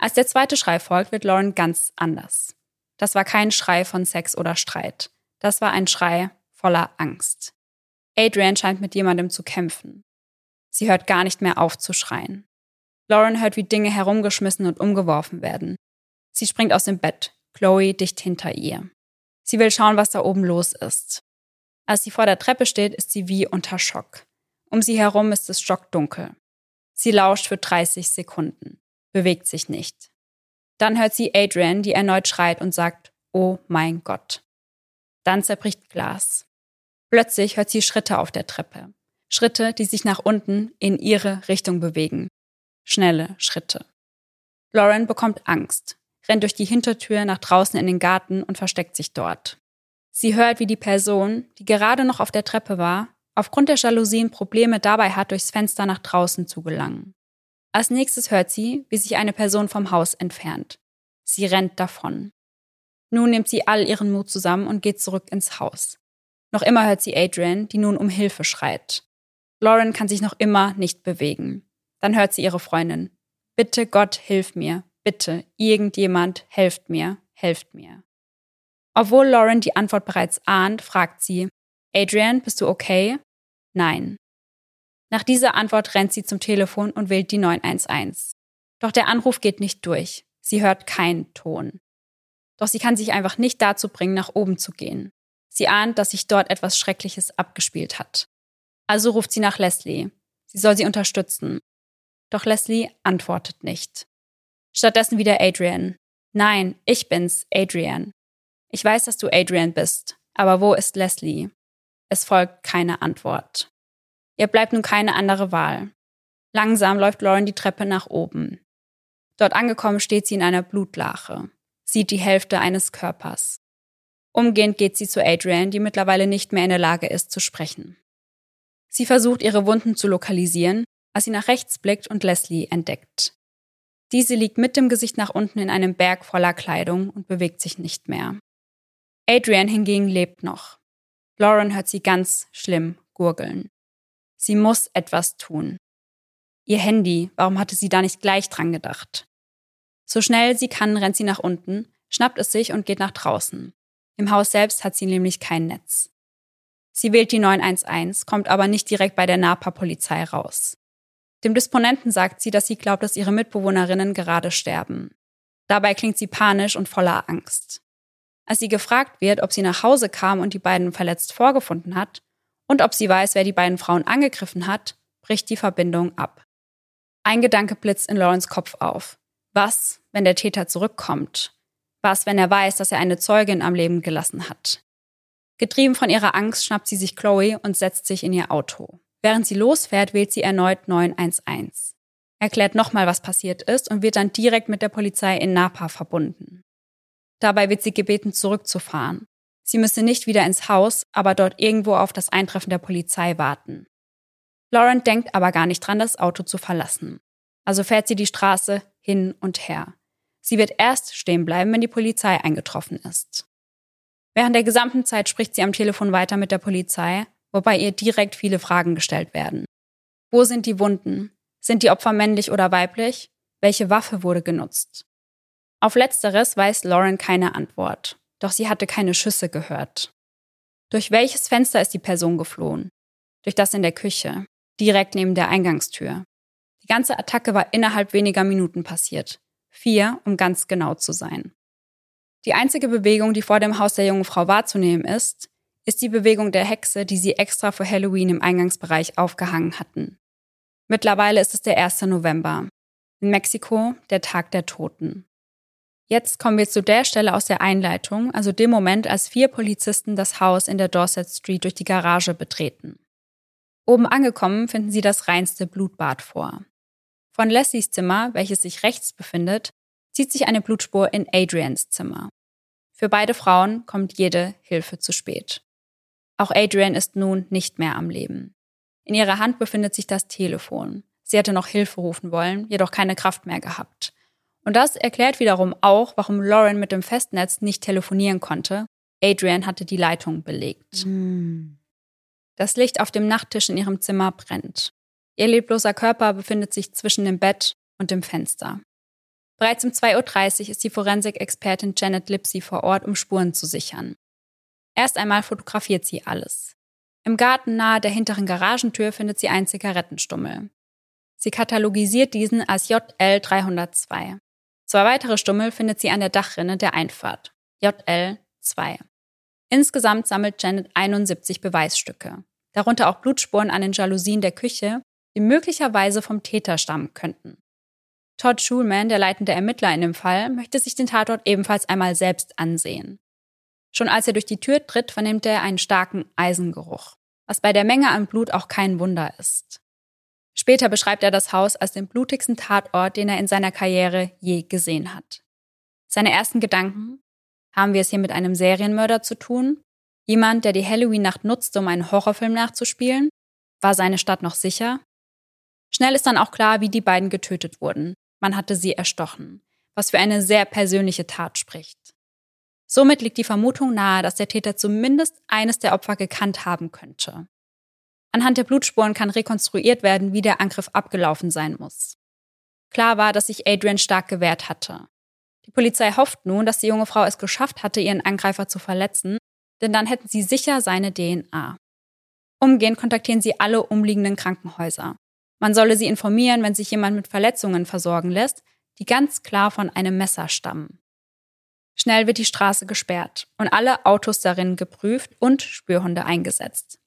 Als der zweite Schrei folgt, wird Lauren ganz anders. Das war kein Schrei von Sex oder Streit. Das war ein Schrei voller Angst. Adrian scheint mit jemandem zu kämpfen. Sie hört gar nicht mehr auf zu schreien. Lauren hört, wie Dinge herumgeschmissen und umgeworfen werden. Sie springt aus dem Bett, Chloe dicht hinter ihr. Sie will schauen, was da oben los ist. Als sie vor der Treppe steht, ist sie wie unter Schock. Um sie herum ist es stockdunkel. Sie lauscht für 30 Sekunden, bewegt sich nicht. Dann hört sie Adrian, die erneut schreit und sagt, Oh mein Gott. Dann zerbricht Glas. Plötzlich hört sie Schritte auf der Treppe. Schritte, die sich nach unten in ihre Richtung bewegen. Schnelle Schritte. Lauren bekommt Angst, rennt durch die Hintertür nach draußen in den Garten und versteckt sich dort. Sie hört, wie die Person, die gerade noch auf der Treppe war, aufgrund der Jalousien Probleme dabei hat, durchs Fenster nach draußen zu gelangen. Als nächstes hört sie, wie sich eine Person vom Haus entfernt. Sie rennt davon. Nun nimmt sie all ihren Mut zusammen und geht zurück ins Haus. Noch immer hört sie Adrian, die nun um Hilfe schreit. Lauren kann sich noch immer nicht bewegen. Dann hört sie ihre Freundin. Bitte Gott, hilf mir. Bitte, irgendjemand, helft mir, helft mir. Obwohl Lauren die Antwort bereits ahnt, fragt sie, Adrian, bist du okay? Nein. Nach dieser Antwort rennt sie zum Telefon und wählt die 911. Doch der Anruf geht nicht durch. Sie hört keinen Ton. Doch sie kann sich einfach nicht dazu bringen, nach oben zu gehen. Sie ahnt, dass sich dort etwas Schreckliches abgespielt hat. Also ruft sie nach Leslie. Sie soll sie unterstützen. Doch Leslie antwortet nicht. Stattdessen wieder Adrian. Nein, ich bin's, Adrian. Ich weiß, dass du Adrian bist, aber wo ist Leslie? Es folgt keine Antwort. Ihr bleibt nun keine andere Wahl. Langsam läuft Lauren die Treppe nach oben. Dort angekommen steht sie in einer Blutlache, sieht die Hälfte eines Körpers. Umgehend geht sie zu Adrian, die mittlerweile nicht mehr in der Lage ist zu sprechen. Sie versucht, ihre Wunden zu lokalisieren, als sie nach rechts blickt und Leslie entdeckt. Diese liegt mit dem Gesicht nach unten in einem Berg voller Kleidung und bewegt sich nicht mehr. Adrian hingegen lebt noch. Lauren hört sie ganz schlimm gurgeln. Sie muss etwas tun. Ihr Handy, warum hatte sie da nicht gleich dran gedacht? So schnell sie kann, rennt sie nach unten, schnappt es sich und geht nach draußen. Im Haus selbst hat sie nämlich kein Netz. Sie wählt die 911, kommt aber nicht direkt bei der Napa-Polizei raus. Dem Disponenten sagt sie, dass sie glaubt, dass ihre Mitbewohnerinnen gerade sterben. Dabei klingt sie panisch und voller Angst. Als sie gefragt wird, ob sie nach Hause kam und die beiden verletzt vorgefunden hat und ob sie weiß, wer die beiden Frauen angegriffen hat, bricht die Verbindung ab. Ein Gedanke blitzt in Lawrence Kopf auf. Was, wenn der Täter zurückkommt? Was, wenn er weiß, dass er eine Zeugin am Leben gelassen hat? Getrieben von ihrer Angst schnappt sie sich Chloe und setzt sich in ihr Auto. Während sie losfährt, wählt sie erneut 911. Erklärt nochmal, was passiert ist und wird dann direkt mit der Polizei in Napa verbunden. Dabei wird sie gebeten, zurückzufahren. Sie müsse nicht wieder ins Haus, aber dort irgendwo auf das Eintreffen der Polizei warten. Lauren denkt aber gar nicht dran, das Auto zu verlassen. Also fährt sie die Straße hin und her. Sie wird erst stehen bleiben, wenn die Polizei eingetroffen ist. Während der gesamten Zeit spricht sie am Telefon weiter mit der Polizei, wobei ihr direkt viele Fragen gestellt werden. Wo sind die Wunden? Sind die Opfer männlich oder weiblich? Welche Waffe wurde genutzt? Auf letzteres weiß Lauren keine Antwort, doch sie hatte keine Schüsse gehört. Durch welches Fenster ist die Person geflohen? Durch das in der Küche, direkt neben der Eingangstür. Die ganze Attacke war innerhalb weniger Minuten passiert. Vier, um ganz genau zu sein. Die einzige Bewegung, die vor dem Haus der jungen Frau wahrzunehmen ist, ist die Bewegung der Hexe, die sie extra für Halloween im Eingangsbereich aufgehangen hatten. Mittlerweile ist es der 1. November. In Mexiko der Tag der Toten. Jetzt kommen wir zu der Stelle aus der Einleitung, also dem Moment, als vier Polizisten das Haus in der Dorset Street durch die Garage betreten. Oben angekommen finden sie das reinste Blutbad vor. Von Leslies Zimmer, welches sich rechts befindet, zieht sich eine Blutspur in Adrians Zimmer. Für beide Frauen kommt jede Hilfe zu spät. Auch Adrian ist nun nicht mehr am Leben. In ihrer Hand befindet sich das Telefon. Sie hätte noch Hilfe rufen wollen, jedoch keine Kraft mehr gehabt. Und das erklärt wiederum auch, warum Lauren mit dem Festnetz nicht telefonieren konnte. Adrian hatte die Leitung belegt. Mm. Das Licht auf dem Nachttisch in ihrem Zimmer brennt. Ihr lebloser Körper befindet sich zwischen dem Bett und dem Fenster. Bereits um 2.30 Uhr ist die Forensikexpertin Janet Lipsy vor Ort, um Spuren zu sichern. Erst einmal fotografiert sie alles. Im Garten nahe der hinteren Garagentür findet sie einen Zigarettenstummel. Sie katalogisiert diesen als JL 302. Zwei weitere Stummel findet sie an der Dachrinne der Einfahrt. JL 2. Insgesamt sammelt Janet 71 Beweisstücke, darunter auch Blutspuren an den Jalousien der Küche die möglicherweise vom Täter stammen könnten. Todd Schulman, der leitende Ermittler in dem Fall, möchte sich den Tatort ebenfalls einmal selbst ansehen. Schon als er durch die Tür tritt, vernimmt er einen starken Eisengeruch, was bei der Menge an Blut auch kein Wunder ist. Später beschreibt er das Haus als den blutigsten Tatort, den er in seiner Karriere je gesehen hat. Seine ersten Gedanken, haben wir es hier mit einem Serienmörder zu tun? Jemand, der die Halloween-Nacht nutzte, um einen Horrorfilm nachzuspielen? War seine Stadt noch sicher? Schnell ist dann auch klar, wie die beiden getötet wurden. Man hatte sie erstochen, was für eine sehr persönliche Tat spricht. Somit liegt die Vermutung nahe, dass der Täter zumindest eines der Opfer gekannt haben könnte. Anhand der Blutspuren kann rekonstruiert werden, wie der Angriff abgelaufen sein muss. Klar war, dass sich Adrian stark gewehrt hatte. Die Polizei hofft nun, dass die junge Frau es geschafft hatte, ihren Angreifer zu verletzen, denn dann hätten sie sicher seine DNA. Umgehend kontaktieren sie alle umliegenden Krankenhäuser. Man solle sie informieren, wenn sich jemand mit Verletzungen versorgen lässt, die ganz klar von einem Messer stammen. Schnell wird die Straße gesperrt und alle Autos darin geprüft und Spürhunde eingesetzt.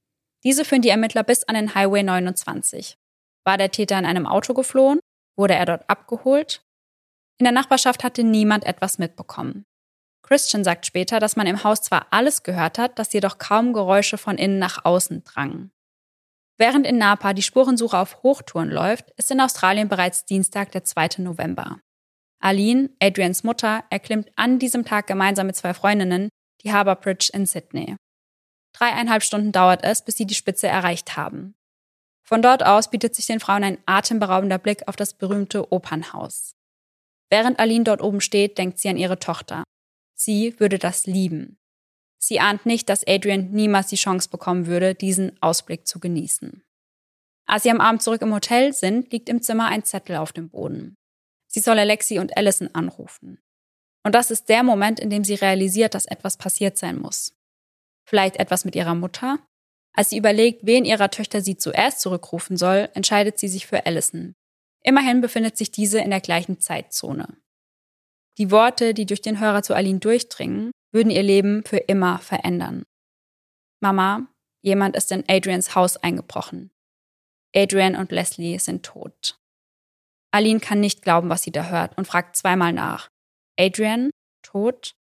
Diese führen die Ermittler bis an den Highway 29. War der Täter in einem Auto geflohen? Wurde er dort abgeholt? In der Nachbarschaft hatte niemand etwas mitbekommen. Christian sagt später, dass man im Haus zwar alles gehört hat, dass jedoch kaum Geräusche von innen nach außen drangen. Während in Napa die Spurensuche auf Hochtouren läuft, ist in Australien bereits Dienstag, der 2. November. Aline, Adrians Mutter, erklimmt an diesem Tag gemeinsam mit zwei Freundinnen die Harbour Bridge in Sydney. Dreieinhalb Stunden dauert es, bis sie die Spitze erreicht haben. Von dort aus bietet sich den Frauen ein atemberaubender Blick auf das berühmte Opernhaus. Während Aline dort oben steht, denkt sie an ihre Tochter. Sie würde das lieben. Sie ahnt nicht, dass Adrian niemals die Chance bekommen würde, diesen Ausblick zu genießen. Als sie am Abend zurück im Hotel sind, liegt im Zimmer ein Zettel auf dem Boden. Sie soll Alexi und Allison anrufen. Und das ist der Moment, in dem sie realisiert, dass etwas passiert sein muss. Vielleicht etwas mit ihrer Mutter? Als sie überlegt, wen ihrer Töchter sie zuerst zurückrufen soll, entscheidet sie sich für Allison. Immerhin befindet sich diese in der gleichen Zeitzone. Die Worte, die durch den Hörer zu Aline durchdringen, würden ihr Leben für immer verändern. Mama, jemand ist in Adrians Haus eingebrochen. Adrian und Leslie sind tot. Aline kann nicht glauben, was sie da hört und fragt zweimal nach. Adrian? Tot?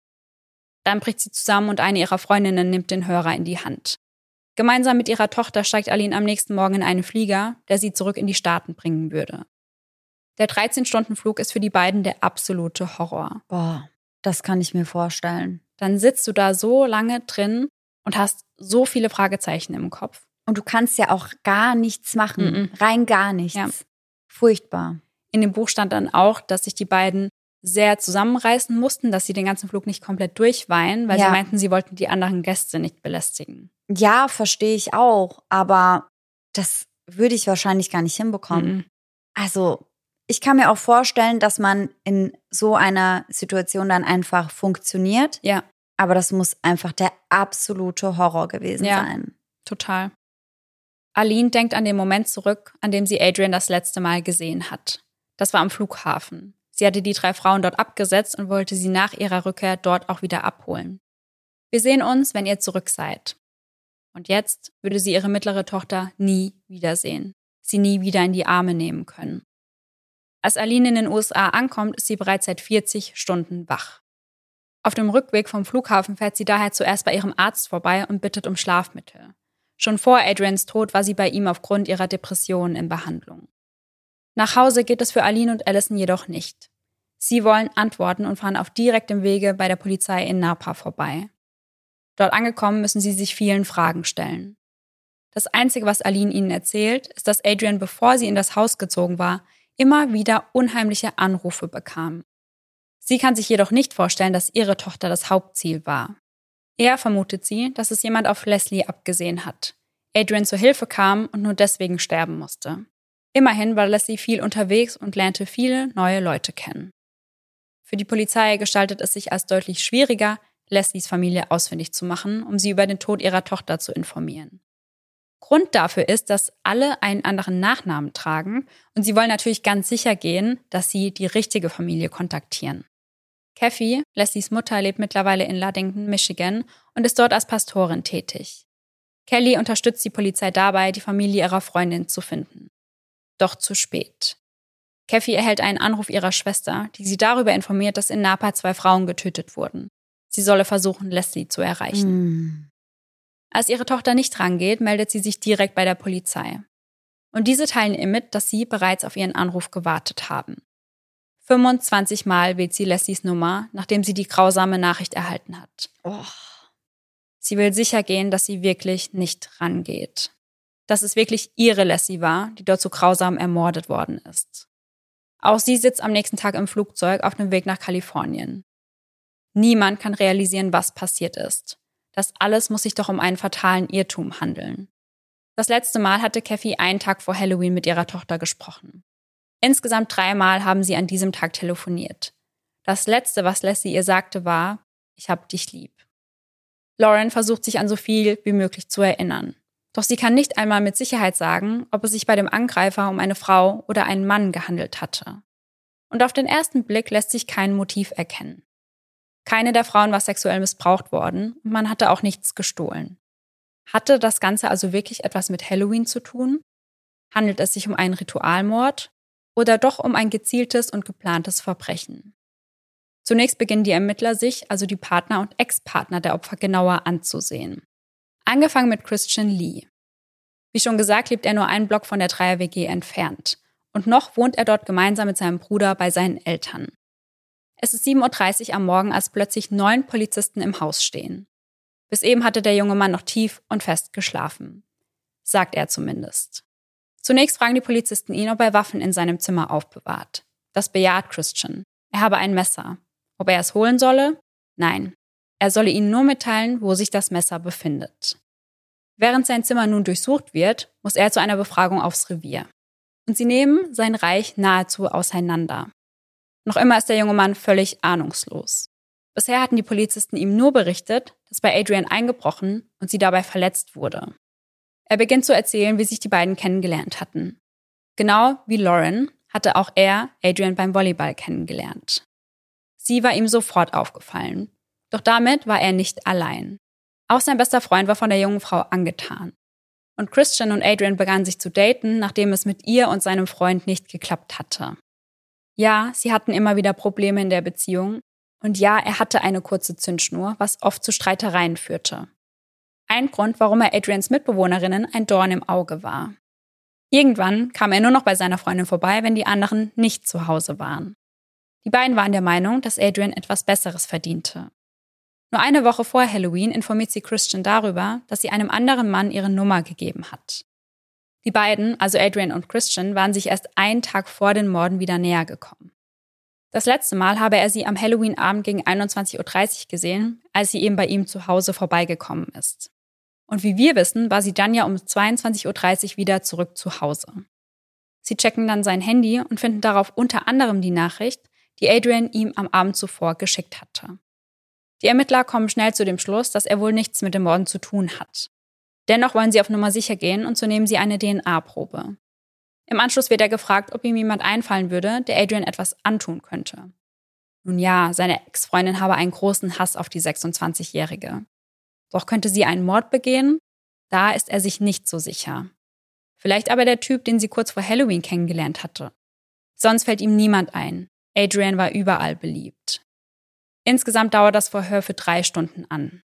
Dann bricht sie zusammen und eine ihrer Freundinnen nimmt den Hörer in die Hand. Gemeinsam mit ihrer Tochter steigt Aline am nächsten Morgen in einen Flieger, der sie zurück in die Staaten bringen würde. Der 13-Stunden-Flug ist für die beiden der absolute Horror. Boah, das kann ich mir vorstellen. Dann sitzt du da so lange drin und hast so viele Fragezeichen im Kopf. Und du kannst ja auch gar nichts machen. Mm -mm. Rein gar nichts. Ja. Furchtbar. In dem Buch stand dann auch, dass sich die beiden sehr zusammenreißen mussten, dass sie den ganzen Flug nicht komplett durchweinen, weil Ja. sie meinten, sie wollten die anderen Gäste nicht belästigen. Ja, verstehe ich auch. Aber das würde ich wahrscheinlich gar nicht hinbekommen. Mhm. Also, ich kann mir auch vorstellen, dass man in so einer Situation dann einfach funktioniert. Ja, Aber das muss einfach der absolute Horror gewesen Ja. sein. total. Aline denkt an den Moment zurück, an dem sie Adrian das letzte Mal gesehen hat. Das war am Flughafen. Sie hatte die drei Frauen dort abgesetzt und wollte sie nach ihrer Rückkehr dort auch wieder abholen. Wir sehen uns, wenn ihr zurück seid. Und jetzt würde sie ihre mittlere Tochter nie wiedersehen, sie nie wieder in die Arme nehmen können. Als Aline in den USA ankommt, ist sie bereits seit 40 Stunden wach. Auf dem Rückweg vom Flughafen fährt sie daher zuerst bei ihrem Arzt vorbei und bittet um Schlafmittel. Schon vor Adrians Tod war sie bei ihm aufgrund ihrer Depressionen in Behandlung. Nach Hause geht es für Aline und Allison jedoch nicht. Sie wollen Antworten und fahren auf direktem Wege bei der Polizei in Napa vorbei. Dort angekommen müssen sie sich vielen Fragen stellen. Das Einzige, was Aline ihnen erzählt, ist, dass Adrian, bevor sie in das Haus gezogen war, immer wieder unheimliche Anrufe bekam. Sie kann sich jedoch nicht vorstellen, dass ihre Tochter das Hauptziel war. Eher vermutet sie, dass es jemand auf Leslie abgesehen hat. Adrian zur Hilfe kam und nur deswegen sterben musste. Immerhin war Leslie viel unterwegs und lernte viele neue Leute kennen. Für die Polizei gestaltet es sich als deutlich schwieriger, Leslies Familie ausfindig zu machen, um sie über den Tod ihrer Tochter zu informieren. Grund dafür ist, dass alle einen anderen Nachnamen tragen und sie wollen natürlich ganz sicher gehen, dass sie die richtige Familie kontaktieren. Kathy, Leslies Mutter, lebt mittlerweile in Ludington, Michigan und ist dort als Pastorin tätig. Kelly unterstützt die Polizei dabei, die Familie ihrer Freundin zu finden. Doch zu spät. Kathy erhält einen Anruf ihrer Schwester, die sie darüber informiert, dass in Napa zwei Frauen getötet wurden. Sie solle versuchen, Leslie zu erreichen. Hm. Als ihre Tochter nicht rangeht, meldet sie sich direkt bei der Polizei. Und diese teilen ihr mit, dass sie bereits auf ihren Anruf gewartet haben. 25 Mal wählt sie Leslies Nummer, nachdem sie die grausame Nachricht erhalten hat. Oh. Sie will sicher gehen, dass sie wirklich nicht rangeht. Dass es wirklich ihre Leslie war, die dort so grausam ermordet worden ist. Auch sie sitzt am nächsten Tag im Flugzeug auf dem Weg nach Kalifornien. Niemand kann realisieren, was passiert ist. Das alles muss sich doch um einen fatalen Irrtum handeln. Das letzte Mal hatte Kathy einen Tag vor Halloween mit ihrer Tochter gesprochen. Insgesamt dreimal haben sie an diesem Tag telefoniert. Das letzte, was Leslie ihr sagte, war, ich hab dich lieb. Lauren versucht sich an so viel wie möglich zu erinnern. Doch sie kann nicht einmal mit Sicherheit sagen, ob es sich bei dem Angreifer um eine Frau oder einen Mann gehandelt hatte. Und auf den ersten Blick lässt sich kein Motiv erkennen. Keine der Frauen war sexuell missbraucht worden und man hatte auch nichts gestohlen. Hatte das Ganze also wirklich etwas mit Halloween zu tun? Handelt es sich um einen Ritualmord oder doch um ein gezieltes und geplantes Verbrechen? Zunächst beginnen die Ermittler sich, also die Partner und Ex-Partner der Opfer, genauer anzusehen. Angefangen mit Christian Lee. Wie schon gesagt, lebt er nur einen Block von der Dreier-WG entfernt. Und noch wohnt er dort gemeinsam mit seinem Bruder bei seinen Eltern. Es ist 7.30 Uhr am Morgen, als plötzlich neun Polizisten im Haus stehen. Bis eben hatte der junge Mann noch tief und fest geschlafen. Sagt er zumindest. Zunächst fragen die Polizisten ihn, ob er Waffen in seinem Zimmer aufbewahrt. Das bejaht Christian. Er habe ein Messer. Ob er es holen solle? Nein. Er solle ihnen nur mitteilen, wo sich das Messer befindet. Während sein Zimmer nun durchsucht wird, muss er zu einer Befragung aufs Revier. Und sie nehmen sein Reich nahezu auseinander. Noch immer ist der junge Mann völlig ahnungslos. Bisher hatten die Polizisten ihm nur berichtet, dass bei Adrian eingebrochen und sie dabei verletzt wurde. Er beginnt zu erzählen, wie sich die beiden kennengelernt hatten. Genau wie Lauren hatte auch er Adrian beim Volleyball kennengelernt. Sie war ihm sofort aufgefallen. Doch damit war er nicht allein. Auch sein bester Freund war von der jungen Frau angetan. Und Christian und Adrian begannen sich zu daten, nachdem es mit ihr und seinem Freund nicht geklappt hatte. Ja, sie hatten immer wieder Probleme in der Beziehung. Und ja, er hatte eine kurze Zündschnur, was oft zu Streitereien führte. Ein Grund, warum er Adrians Mitbewohnerinnen ein Dorn im Auge war. Irgendwann kam er nur noch bei seiner Freundin vorbei, wenn die anderen nicht zu Hause waren. Die beiden waren der Meinung, dass Adrian etwas Besseres verdiente. Nur eine Woche vor Halloween informiert sie Christian darüber, dass sie einem anderen Mann ihre Nummer gegeben hat. Die beiden, also Adrian und Christian, waren sich erst einen Tag vor den Morden wieder näher gekommen. Das letzte Mal habe er sie am Halloween-Abend gegen 21.30 Uhr gesehen, als sie eben bei ihm zu Hause vorbeigekommen ist. Und wie wir wissen, war sie dann ja um 22.30 Uhr wieder zurück zu Hause. Sie checken dann sein Handy und finden darauf unter anderem die Nachricht, die Adrian ihm am Abend zuvor geschickt hatte. Die Ermittler kommen schnell zu dem Schluss, dass er wohl nichts mit dem Morden zu tun hat. Dennoch wollen sie auf Nummer sicher gehen und so nehmen sie eine DNA-Probe. Im Anschluss wird er gefragt, ob ihm jemand einfallen würde, der Adrian etwas antun könnte. Nun ja, seine Ex-Freundin habe einen großen Hass auf die 26-Jährige. Doch könnte sie einen Mord begehen? Da ist er sich nicht so sicher. Vielleicht aber der Typ, den sie kurz vor Halloween kennengelernt hatte. Sonst fällt ihm niemand ein. Adrian war überall beliebt. Insgesamt dauert das Verhör für drei Stunden an.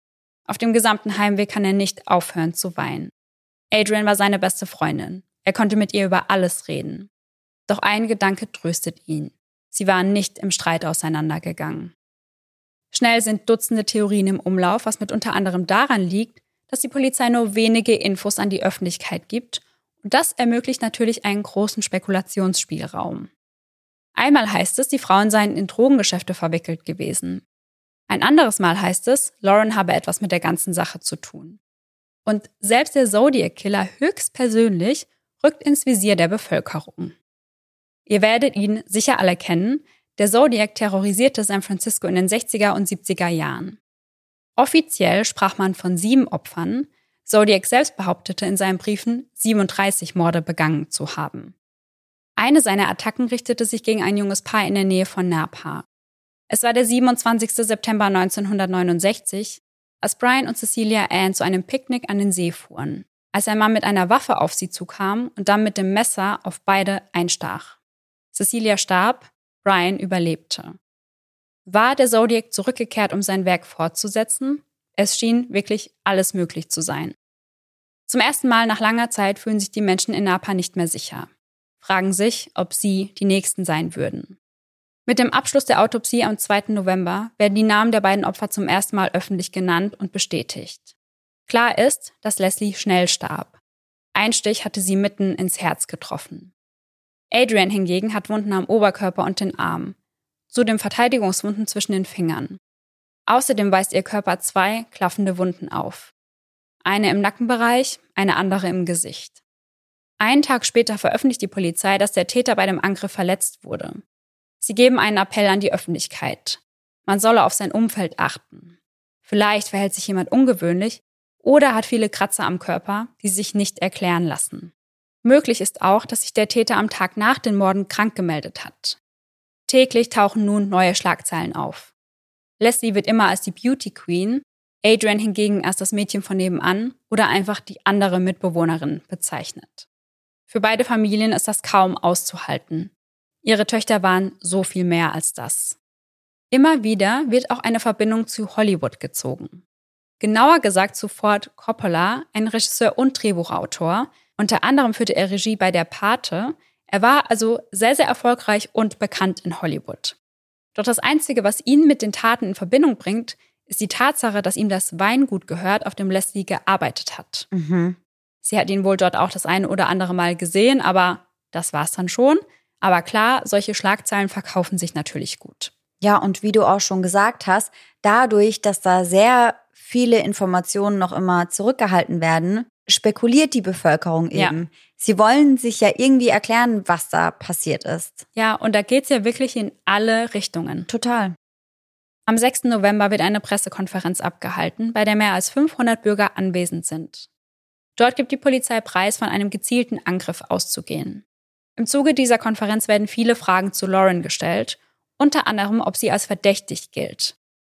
Auf dem gesamten Heimweg kann er nicht aufhören zu weinen. Adrian war seine beste Freundin. Er konnte mit ihr über alles reden. Doch ein Gedanke tröstet ihn. Sie waren nicht im Streit auseinandergegangen. Schnell sind Dutzende Theorien im Umlauf, was mit unter anderem daran liegt, dass die Polizei nur wenige Infos an die Öffentlichkeit gibt und das ermöglicht natürlich einen großen Spekulationsspielraum. Einmal heißt es, die Frauen seien in Drogengeschäfte verwickelt gewesen. Ein anderes Mal heißt es, Lauren habe etwas mit der ganzen Sache zu tun. Und selbst der Zodiac Killer höchstpersönlich rückt ins Visier der Bevölkerung. Ihr werdet ihn sicher alle kennen, der Zodiac terrorisierte San Francisco in den 60er und 70er Jahren. Offiziell sprach man von sieben Opfern, Zodiac selbst behauptete in seinen Briefen, 37 Morde begangen zu haben. Eine seiner Attacken richtete sich gegen ein junges Paar in der Nähe von Napa. Es war der 27. September 1969, als Brian und Cecilia Ann zu einem Picknick an den See fuhren, als ein Mann mit einer Waffe auf sie zukam und dann mit dem Messer auf beide einstach. Cecilia starb, Brian überlebte. War der Zodiac zurückgekehrt, um sein Werk fortzusetzen? Es schien wirklich alles möglich zu sein. Zum ersten Mal nach langer Zeit fühlen sich die Menschen in Napa nicht mehr sicher, fragen sich, ob sie die Nächsten sein würden. Mit dem Abschluss der Autopsie am 2. November werden die Namen der beiden Opfer zum ersten Mal öffentlich genannt und bestätigt. Klar ist, dass Leslie schnell starb. Ein Stich hatte sie mitten ins Herz getroffen. Adrian hingegen hat Wunden am Oberkörper und den Armen, zudem Verteidigungswunden zwischen den Fingern. Außerdem weist ihr Körper zwei klaffende Wunden auf. Eine im Nackenbereich, eine andere im Gesicht. Einen Tag später veröffentlicht die Polizei, dass der Täter bei dem Angriff verletzt wurde. Sie geben einen Appell an die Öffentlichkeit. Man solle auf sein Umfeld achten. Vielleicht verhält sich jemand ungewöhnlich oder hat viele Kratzer am Körper, die sich nicht erklären lassen. Möglich ist auch, dass sich der Täter am Tag nach den Morden krank gemeldet hat. Täglich tauchen nun neue Schlagzeilen auf. Leslie wird immer als die Beauty Queen, Adrian hingegen als das Mädchen von nebenan oder einfach die andere Mitbewohnerin bezeichnet. Für beide Familien ist das kaum auszuhalten. Ihre Töchter waren so viel mehr als das. Immer wieder wird auch eine Verbindung zu Hollywood gezogen. Genauer gesagt zu Ford Coppola, ein Regisseur und Drehbuchautor, unter anderem führte er Regie bei Der Pate. Er war also sehr, sehr erfolgreich und bekannt in Hollywood. Doch das Einzige, was ihn mit den Taten in Verbindung bringt, ist die Tatsache, dass ihm das Weingut gehört, auf dem Leslie gearbeitet hat. Mhm. Sie hat ihn wohl dort auch das eine oder andere Mal gesehen, aber das war's dann schon. Aber klar, solche Schlagzeilen verkaufen sich natürlich gut. Ja, und wie du auch schon gesagt hast, dadurch, dass da sehr viele Informationen noch immer zurückgehalten werden, spekuliert die Bevölkerung eben. Ja. Sie wollen sich ja irgendwie erklären, was da passiert ist. Ja, und da geht's ja wirklich in alle Richtungen. Total. Am 6. November wird eine Pressekonferenz abgehalten, bei der mehr als 500 Bürger anwesend sind. Dort gibt die Polizei preis, von einem gezielten Angriff auszugehen. Im Zuge dieser Konferenz werden viele Fragen zu Lauren gestellt, unter anderem, ob sie als verdächtig gilt.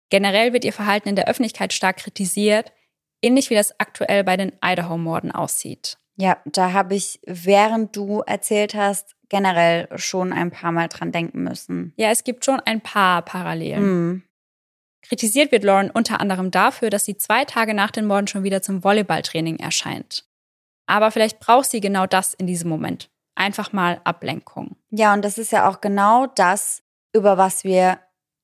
Generell wird ihr Verhalten in der Öffentlichkeit stark kritisiert, ähnlich wie das aktuell bei den Idaho-Morden aussieht. Ja, da habe ich, während du erzählt hast, generell schon ein paar Mal dran denken müssen. Ja, es gibt schon ein paar Parallelen. Mhm. Kritisiert wird Lauren unter anderem dafür, dass sie zwei Tage nach den Morden schon wieder zum Volleyballtraining erscheint. Aber vielleicht braucht sie genau das in diesem Moment. Einfach mal Ablenkung. Ja, und das ist ja auch genau das, über was wir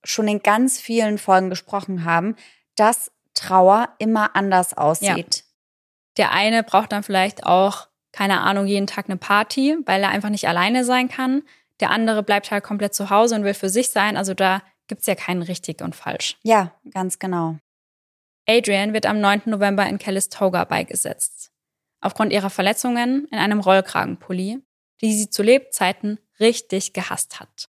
schon in ganz vielen Folgen gesprochen haben, dass Trauer immer anders aussieht. Ja. Der eine braucht dann vielleicht auch, keine Ahnung, jeden Tag eine Party, weil er einfach nicht alleine sein kann. Der andere bleibt halt komplett zu Hause und will für sich sein. Also da gibt es ja keinen richtig und falsch. Ja, ganz genau. Adrian wird am 9. November in Calistoga beigesetzt. Aufgrund ihrer Verletzungen in einem Rollkragenpulli, die sie zu Lebzeiten richtig gehasst hat.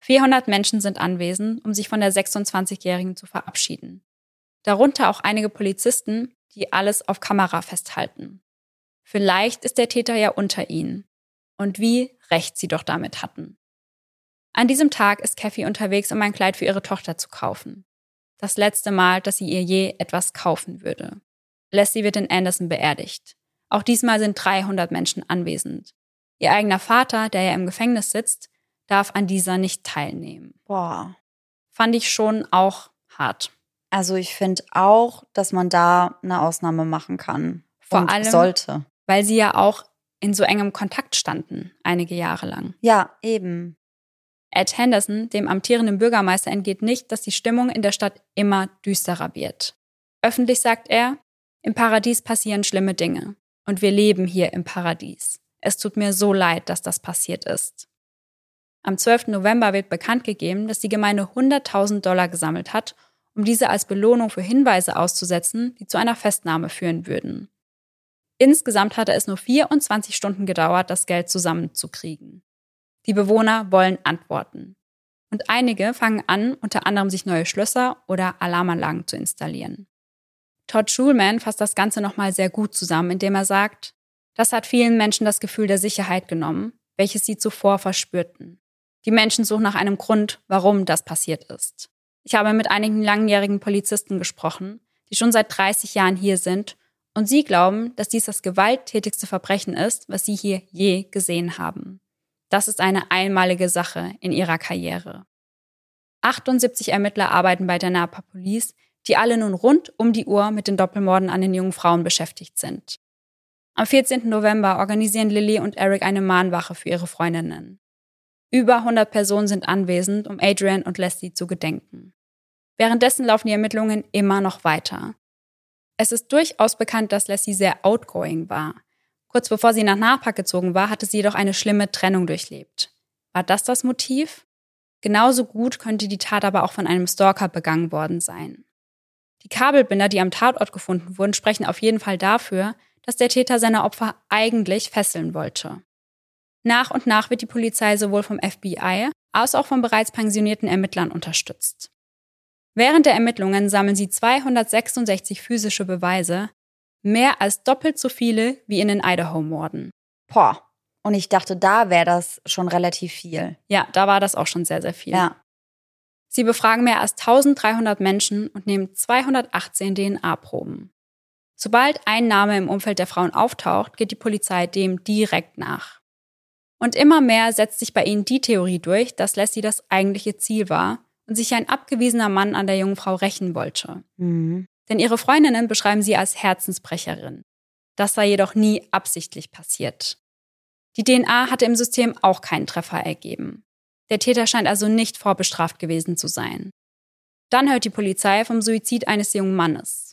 400 Menschen sind anwesend, um sich von der 26-Jährigen zu verabschieden. Darunter auch einige Polizisten, die alles auf Kamera festhalten. Vielleicht ist der Täter ja unter ihnen. Und wie recht sie doch damit hatten. An diesem Tag ist Kathy unterwegs, um ein Kleid für ihre Tochter zu kaufen. Das letzte Mal, dass sie ihr je etwas kaufen würde. Leslie wird in Anderson beerdigt. Auch diesmal sind 300 Menschen anwesend. Ihr eigener Vater, der ja im Gefängnis sitzt, darf an dieser nicht teilnehmen. Boah. Fand ich schon auch hart. Also ich finde auch, dass man da eine Ausnahme machen kann. Vor und allem sollte. Weil sie ja auch in so engem Kontakt standen, einige Jahre lang. Ja, eben. Ed Henderson, dem amtierenden Bürgermeister, entgeht nicht, dass die Stimmung in der Stadt immer düsterer wird. Öffentlich sagt er, im Paradies passieren schlimme Dinge. Und wir leben hier im Paradies. Es tut mir so leid, dass das passiert ist. Am 12. November wird bekannt gegeben, dass die Gemeinde 100.000 Dollar gesammelt hat, um diese als Belohnung für Hinweise auszusetzen, die zu einer Festnahme führen würden. Insgesamt hatte es nur 24 Stunden gedauert, das Geld zusammenzukriegen. Die Bewohner wollen Antworten. Und einige fangen an, unter anderem sich neue Schlösser oder Alarmanlagen zu installieren. Todd Schulman fasst das Ganze nochmal sehr gut zusammen, indem er sagt, das hat vielen Menschen das Gefühl der Sicherheit genommen, welches sie zuvor verspürten. Die Menschen suchen nach einem Grund, warum das passiert ist. Ich habe mit einigen langjährigen Polizisten gesprochen, die schon seit 30 Jahren hier sind, und sie glauben, dass dies das gewalttätigste Verbrechen ist, was sie hier je gesehen haben. Das ist eine einmalige Sache in ihrer Karriere. 78 Ermittler arbeiten bei der Napa Police, die alle nun rund um die Uhr mit den Doppelmorden an den jungen Frauen beschäftigt sind. Am 14. November organisieren Lilly und Eric eine Mahnwache für ihre Freundinnen. Über 100 Personen sind anwesend, um Adrian und Leslie zu gedenken. Währenddessen laufen die Ermittlungen immer noch weiter. Es ist durchaus bekannt, dass Leslie sehr outgoing war. Kurz bevor sie nach Napa gezogen war, hatte sie jedoch eine schlimme Trennung durchlebt. War das das Motiv? Genauso gut könnte die Tat aber auch von einem Stalker begangen worden sein. Die Kabelbinder, die am Tatort gefunden wurden, sprechen auf jeden Fall dafür, dass der Täter seine Opfer eigentlich fesseln wollte. Nach und nach wird die Polizei sowohl vom FBI als auch von bereits pensionierten Ermittlern unterstützt. Während der Ermittlungen sammeln sie 266 physische Beweise, Mehr als doppelt so viele wie in den Idaho-Morden. Boah. Und ich dachte, da wäre das schon relativ viel. Ja, da war das auch schon sehr, sehr viel. Ja. Sie befragen mehr als 1300 Menschen und nehmen 218 DNA-Proben. Sobald ein Name im Umfeld der Frauen auftaucht, geht die Polizei dem direkt nach. Und immer mehr setzt sich bei ihnen die Theorie durch, dass Lassie das eigentliche Ziel war und sich ein abgewiesener Mann an der jungen Frau rächen wollte. Mhm denn ihre Freundinnen beschreiben sie als Herzensbrecherin. Das sei jedoch nie absichtlich passiert. Die DNA hatte im System auch keinen Treffer ergeben. Der Täter scheint also nicht vorbestraft gewesen zu sein. Dann hört die Polizei vom Suizid eines jungen Mannes.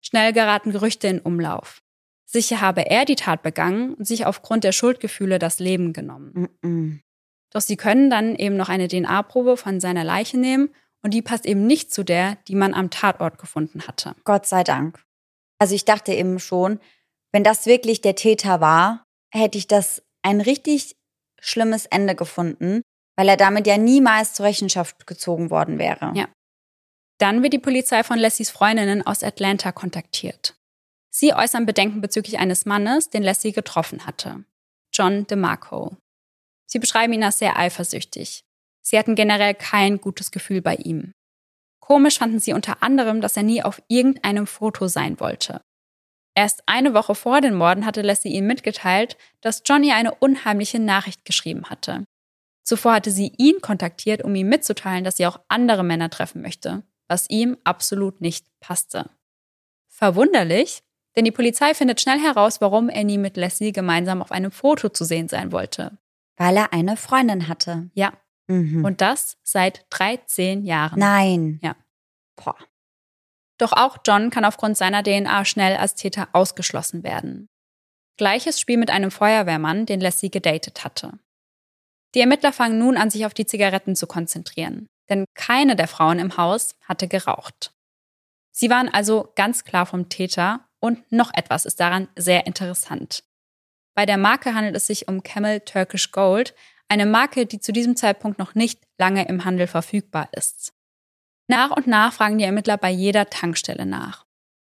Schnell geraten Gerüchte in Umlauf. Sicher habe er die Tat begangen und sich aufgrund der Schuldgefühle das Leben genommen. Mm -mm. Doch sie können dann eben noch eine DNA-Probe von seiner Leiche nehmen und die passt eben nicht zu der, die man am Tatort gefunden hatte. Gott sei Dank. Also ich dachte eben schon, wenn das wirklich der Täter war, hätte ich das ein richtig schlimmes Ende gefunden, weil er damit ja niemals zur Rechenschaft gezogen worden wäre. Ja. Dann wird die Polizei von Lessies Freundinnen aus Atlanta kontaktiert. Sie äußern Bedenken bezüglich eines Mannes, den Leslie getroffen hatte. John DeMarco. Sie beschreiben ihn als sehr eifersüchtig. Sie hatten generell kein gutes Gefühl bei ihm. Komisch fanden sie unter anderem, dass er nie auf irgendeinem Foto sein wollte. Erst eine Woche vor den Morden hatte Leslie ihnen mitgeteilt, dass Johnny eine unheimliche Nachricht geschrieben hatte. Zuvor hatte sie ihn kontaktiert, um ihm mitzuteilen, dass sie auch andere Männer treffen möchte, was ihm absolut nicht passte. Verwunderlich, denn die Polizei findet schnell heraus, warum er nie mit Leslie gemeinsam auf einem Foto zu sehen sein wollte. Weil er eine Freundin hatte. Ja. Mhm. Und das seit 13 Jahren. Nein. Ja. Boah. Doch auch John kann aufgrund seiner DNA schnell als Täter ausgeschlossen werden. Gleiches Spiel mit einem Feuerwehrmann, den Leslie gedatet hatte. Die Ermittler fangen nun an, sich auf die Zigaretten zu konzentrieren, denn keine der Frauen im Haus hatte geraucht. Sie waren also ganz klar vom Täter und noch etwas ist daran sehr interessant. Bei der Marke handelt es sich um Camel Turkish Gold, eine Marke, die zu diesem Zeitpunkt noch nicht lange im Handel verfügbar ist. Nach und nach fragen die Ermittler bei jeder Tankstelle nach.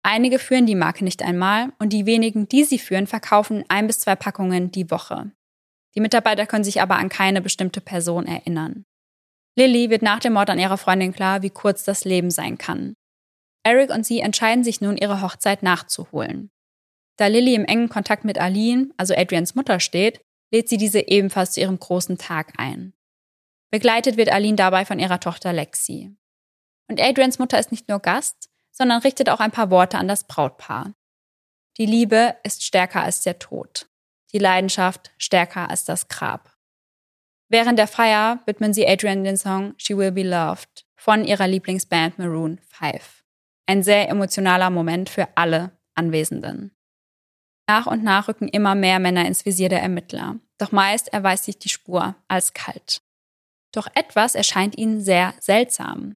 Einige führen die Marke nicht einmal und die wenigen, die sie führen, verkaufen ein bis zwei Packungen die Woche. Die Mitarbeiter können sich aber an keine bestimmte Person erinnern. Lilly wird nach dem Mord an ihrer Freundin klar, wie kurz das Leben sein kann. Eric und sie entscheiden sich nun, ihre Hochzeit nachzuholen. Da Lilly im engen Kontakt mit Aline, also Adrians Mutter, steht, lädt sie diese ebenfalls zu ihrem großen Tag ein. Begleitet wird Aline dabei von ihrer Tochter Lexi. Und Adrians Mutter ist nicht nur Gast, sondern richtet auch ein paar Worte an das Brautpaar. Die Liebe ist stärker als der Tod. Die Leidenschaft stärker als das Grab. Während der Feier widmen sie Adrian den Song She Will Be Loved von ihrer Lieblingsband Maroon 5. Ein sehr emotionaler Moment für alle Anwesenden. Nach und nach rücken immer mehr Männer ins Visier der Ermittler. Doch meist erweist sich die Spur als kalt. Doch etwas erscheint ihnen sehr seltsam.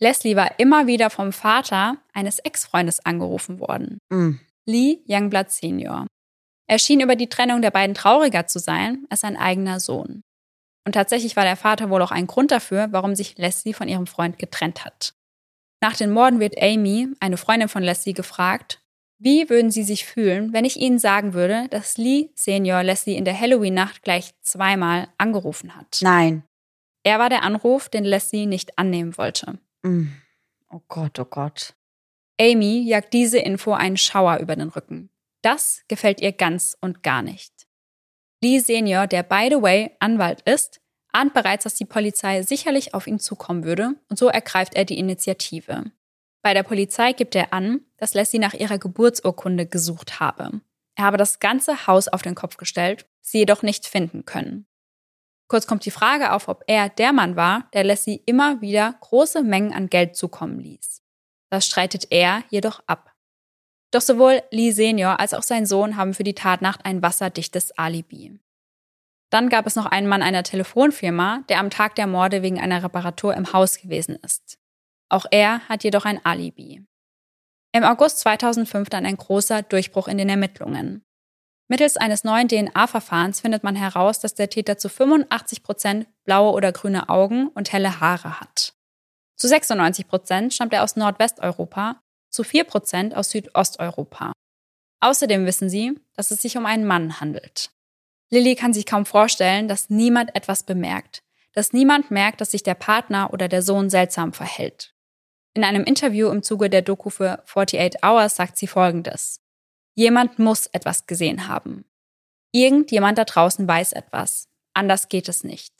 Leslie war immer wieder vom Vater eines Ex-Freundes angerufen worden. Mm. Lee Youngblood Senior. Er schien über die Trennung der beiden trauriger zu sein als sein eigener Sohn. Und tatsächlich war der Vater wohl auch ein Grund dafür, warum sich Leslie von ihrem Freund getrennt hat. Nach den Morden wird Amy, eine Freundin von Leslie, gefragt, wie würden Sie sich fühlen, wenn ich Ihnen sagen würde, dass Lee Senior Leslie in der Halloween-Nacht gleich zweimal angerufen hat? Nein. Er war der Anruf, den Leslie nicht annehmen wollte. Mm. Oh Gott, oh Gott. Amy jagt diese Info einen Schauer über den Rücken. Das gefällt ihr ganz und gar nicht. Lee Senior, der by the way Anwalt ist, ahnt bereits, dass die Polizei sicherlich auf ihn zukommen würde und so ergreift er die Initiative. Bei der Polizei gibt er an, dass Leslie nach ihrer Geburtsurkunde gesucht habe. Er habe das ganze Haus auf den Kopf gestellt, sie jedoch nicht finden können. Kurz kommt die Frage auf, ob er der Mann war, der Leslie immer wieder große Mengen an Geld zukommen ließ. Das streitet er jedoch ab. Doch sowohl Lee Senior als auch sein Sohn haben für die Tatnacht ein wasserdichtes Alibi. Dann gab es noch einen Mann einer Telefonfirma, der am Tag der Morde wegen einer Reparatur im Haus gewesen ist. Auch er hat jedoch ein Alibi. Im August 2005 dann ein großer Durchbruch in den Ermittlungen. Mittels eines neuen DNA-Verfahrens findet man heraus, dass der Täter zu 85 Prozent blaue oder grüne Augen und helle Haare hat. Zu 96 Prozent stammt er aus Nordwesteuropa, zu 4 Prozent aus Südosteuropa. Außerdem wissen sie, dass es sich um einen Mann handelt. Lilly kann sich kaum vorstellen, dass niemand etwas bemerkt, dass niemand merkt, dass sich der Partner oder der Sohn seltsam verhält. In einem Interview im Zuge der Doku für 48 Hours sagt sie Folgendes. Jemand muss etwas gesehen haben. Irgendjemand da draußen weiß etwas. Anders geht es nicht.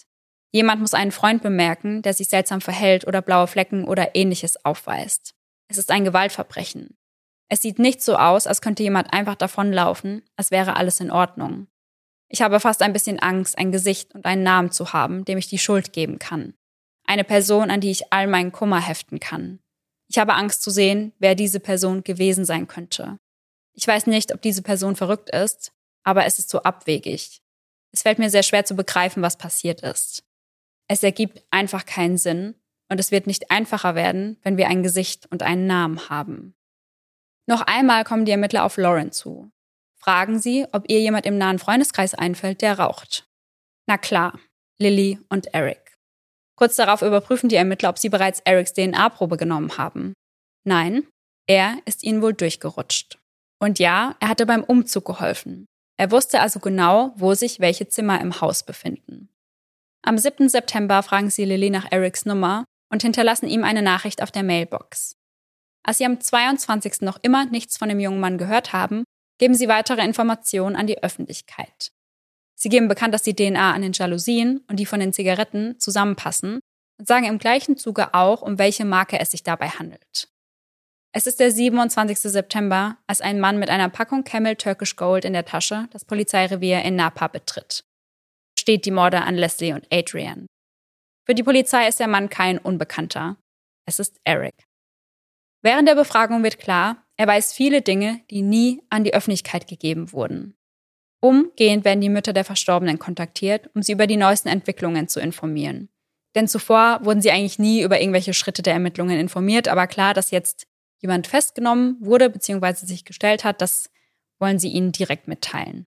Jemand muss einen Freund bemerken, der sich seltsam verhält oder blaue Flecken oder ähnliches aufweist. Es ist ein Gewaltverbrechen. Es sieht nicht so aus, als könnte jemand einfach davonlaufen, als wäre alles in Ordnung. Ich habe fast ein bisschen Angst, ein Gesicht und einen Namen zu haben, dem ich die Schuld geben kann. Eine Person, an die ich all meinen Kummer heften kann. Ich habe Angst zu sehen, wer diese Person gewesen sein könnte. Ich weiß nicht, ob diese Person verrückt ist, aber es ist so abwegig. Es fällt mir sehr schwer zu begreifen, was passiert ist. Es ergibt einfach keinen Sinn und es wird nicht einfacher werden, wenn wir ein Gesicht und einen Namen haben. Noch einmal kommen die Ermittler auf Lauren zu. Fragen sie, ob ihr jemand im nahen Freundeskreis einfällt, der raucht. Na klar, Lily und Eric. Kurz darauf überprüfen die Ermittler, ob sie bereits Erics DNA-Probe genommen haben. Nein, er ist ihnen wohl durchgerutscht. Und ja, er hatte beim Umzug geholfen. Er wusste also genau, wo sich welche Zimmer im Haus befinden. Am 7. September fragen sie Lily nach Erics Nummer und hinterlassen ihm eine Nachricht auf der Mailbox. Als sie am 22. noch immer nichts von dem jungen Mann gehört haben, geben sie weitere Informationen an die Öffentlichkeit. Sie geben bekannt, dass die DNA an den Jalousien und die von den Zigaretten zusammenpassen und sagen im gleichen Zuge auch, um welche Marke es sich dabei handelt. Es ist der 27. September, als ein Mann mit einer Packung Camel Turkish Gold in der Tasche das Polizeirevier in Napa betritt. Steht die Morde an Leslie und Adrian. Für die Polizei ist der Mann kein Unbekannter. Es ist Eric. Während der Befragung wird klar, er weiß viele Dinge, die nie an die Öffentlichkeit gegeben wurden. Umgehend werden die Mütter der Verstorbenen kontaktiert, um sie über die neuesten Entwicklungen zu informieren. Denn zuvor wurden sie eigentlich nie über irgendwelche Schritte der Ermittlungen informiert, aber klar, dass jetzt jemand festgenommen wurde bzw. sich gestellt hat, das wollen sie ihnen direkt mitteilen.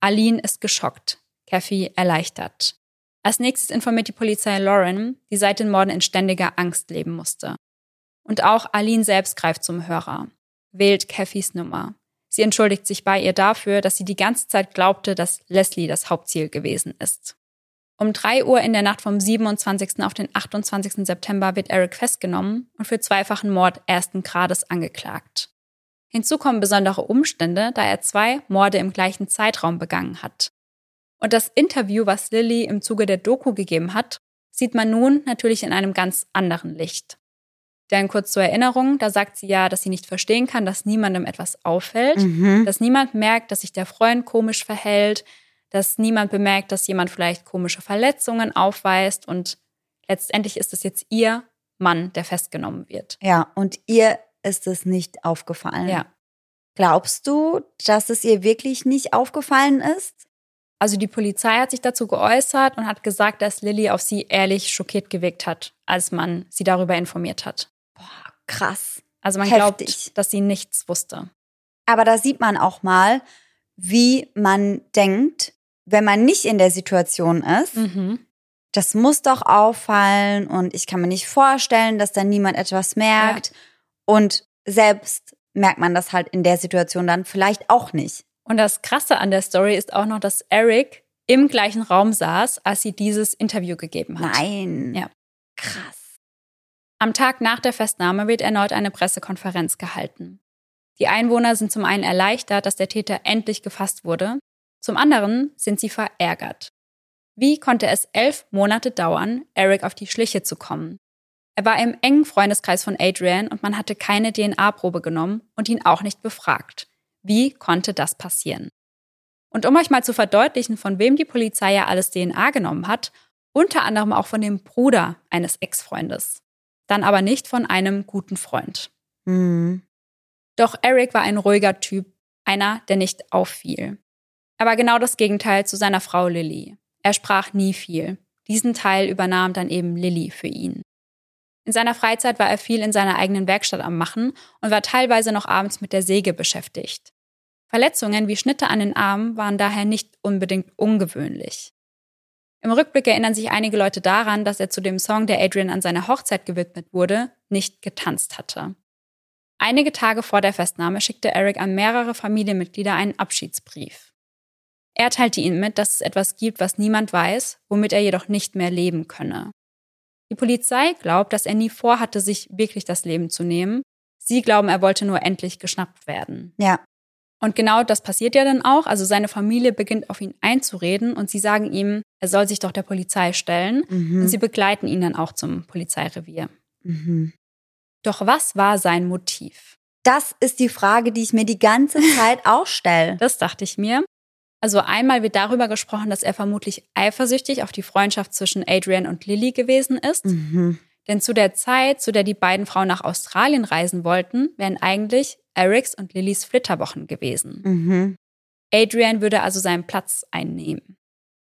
Aline ist geschockt, Kathy erleichtert. Als nächstes informiert die Polizei Lauren, die seit den Morden in ständiger Angst leben musste. Und auch Aline selbst greift zum Hörer, wählt Cathys Nummer. Sie entschuldigt sich bei ihr dafür, dass sie die ganze Zeit glaubte, dass Leslie das Hauptziel gewesen ist. Um drei Uhr in der Nacht vom 27. auf den 28. September wird Eric festgenommen und für zweifachen Mord ersten Grades angeklagt. Hinzu kommen besondere Umstände, da er zwei Morde im gleichen Zeitraum begangen hat. Und das Interview, was Lilly im Zuge der Doku gegeben hat, sieht man nun natürlich in einem ganz anderen Licht. Denn kurz zur Erinnerung, da sagt sie ja, dass sie nicht verstehen kann, dass niemandem etwas auffällt, mhm. dass niemand merkt, dass sich der Freund komisch verhält, dass niemand bemerkt, dass jemand vielleicht komische Verletzungen aufweist und letztendlich ist es jetzt ihr Mann, der festgenommen wird. Ja, und ihr ist es nicht aufgefallen. Ja. Glaubst du, dass es ihr wirklich nicht aufgefallen ist? Also die Polizei hat sich dazu geäußert und hat gesagt, dass Lilly auf sie ehrlich schockiert gewirkt hat, als man sie darüber informiert hat. Boah, krass. Also man Heftig. glaubt, dass sie nichts wusste. Aber da sieht man auch mal, wie man denkt, wenn man nicht in der Situation ist, mhm. das muss doch auffallen und ich kann mir nicht vorstellen, dass da niemand etwas merkt. Ja. Und selbst merkt man das halt in der Situation dann vielleicht auch nicht. Und das Krasse an der Story ist auch noch, dass Eric im gleichen Raum saß, als sie dieses Interview gegeben hat. Nein. Ja. Krass. Am Tag nach der Festnahme wird erneut eine Pressekonferenz gehalten. Die Einwohner sind zum einen erleichtert, dass der Täter endlich gefasst wurde, zum anderen sind sie verärgert. Wie konnte es elf Monate dauern, Eric auf die Schliche zu kommen? Er war im engen Freundeskreis von Adrian und man hatte keine DNA-Probe genommen und ihn auch nicht befragt. Wie konnte das passieren? Und um euch mal zu verdeutlichen, von wem die Polizei ja alles DNA genommen hat, unter anderem auch von dem Bruder eines Ex-Freundes. Dann aber nicht von einem guten Freund. Mhm. Doch Eric war ein ruhiger Typ, einer, der nicht auffiel. Aber genau das Gegenteil zu seiner Frau Lilly. Er sprach nie viel. Diesen Teil übernahm dann eben Lilly für ihn. In seiner Freizeit war er viel in seiner eigenen Werkstatt am Machen und war teilweise noch abends mit der Säge beschäftigt. Verletzungen wie Schnitte an den Armen waren daher nicht unbedingt ungewöhnlich. Im Rückblick erinnern sich einige Leute daran, dass er zu dem Song, der Adrian an seiner Hochzeit gewidmet wurde, nicht getanzt hatte. Einige Tage vor der Festnahme schickte Eric an mehrere Familienmitglieder einen Abschiedsbrief. Er teilte ihnen mit, dass es etwas gibt, was niemand weiß, womit er jedoch nicht mehr leben könne. Die Polizei glaubt, dass er nie vorhatte, sich wirklich das Leben zu nehmen. Sie glauben, er wollte nur endlich geschnappt werden. Ja. Und genau das passiert ja dann auch. Also seine Familie beginnt auf ihn einzureden und sie sagen ihm, er soll sich doch der Polizei stellen. Mhm. Und sie begleiten ihn dann auch zum Polizeirevier. Mhm. Doch was war sein Motiv? Das ist die Frage, die ich mir die ganze <laughs> Zeit auch stelle. Das dachte ich mir. Also einmal wird darüber gesprochen, dass er vermutlich eifersüchtig auf die Freundschaft zwischen Adrian und Lily gewesen ist. Mhm. Denn zu der Zeit, zu der die beiden Frauen nach Australien reisen wollten, wären eigentlich Erics und Lillys Flitterwochen gewesen. Mhm. Adrian würde also seinen Platz einnehmen.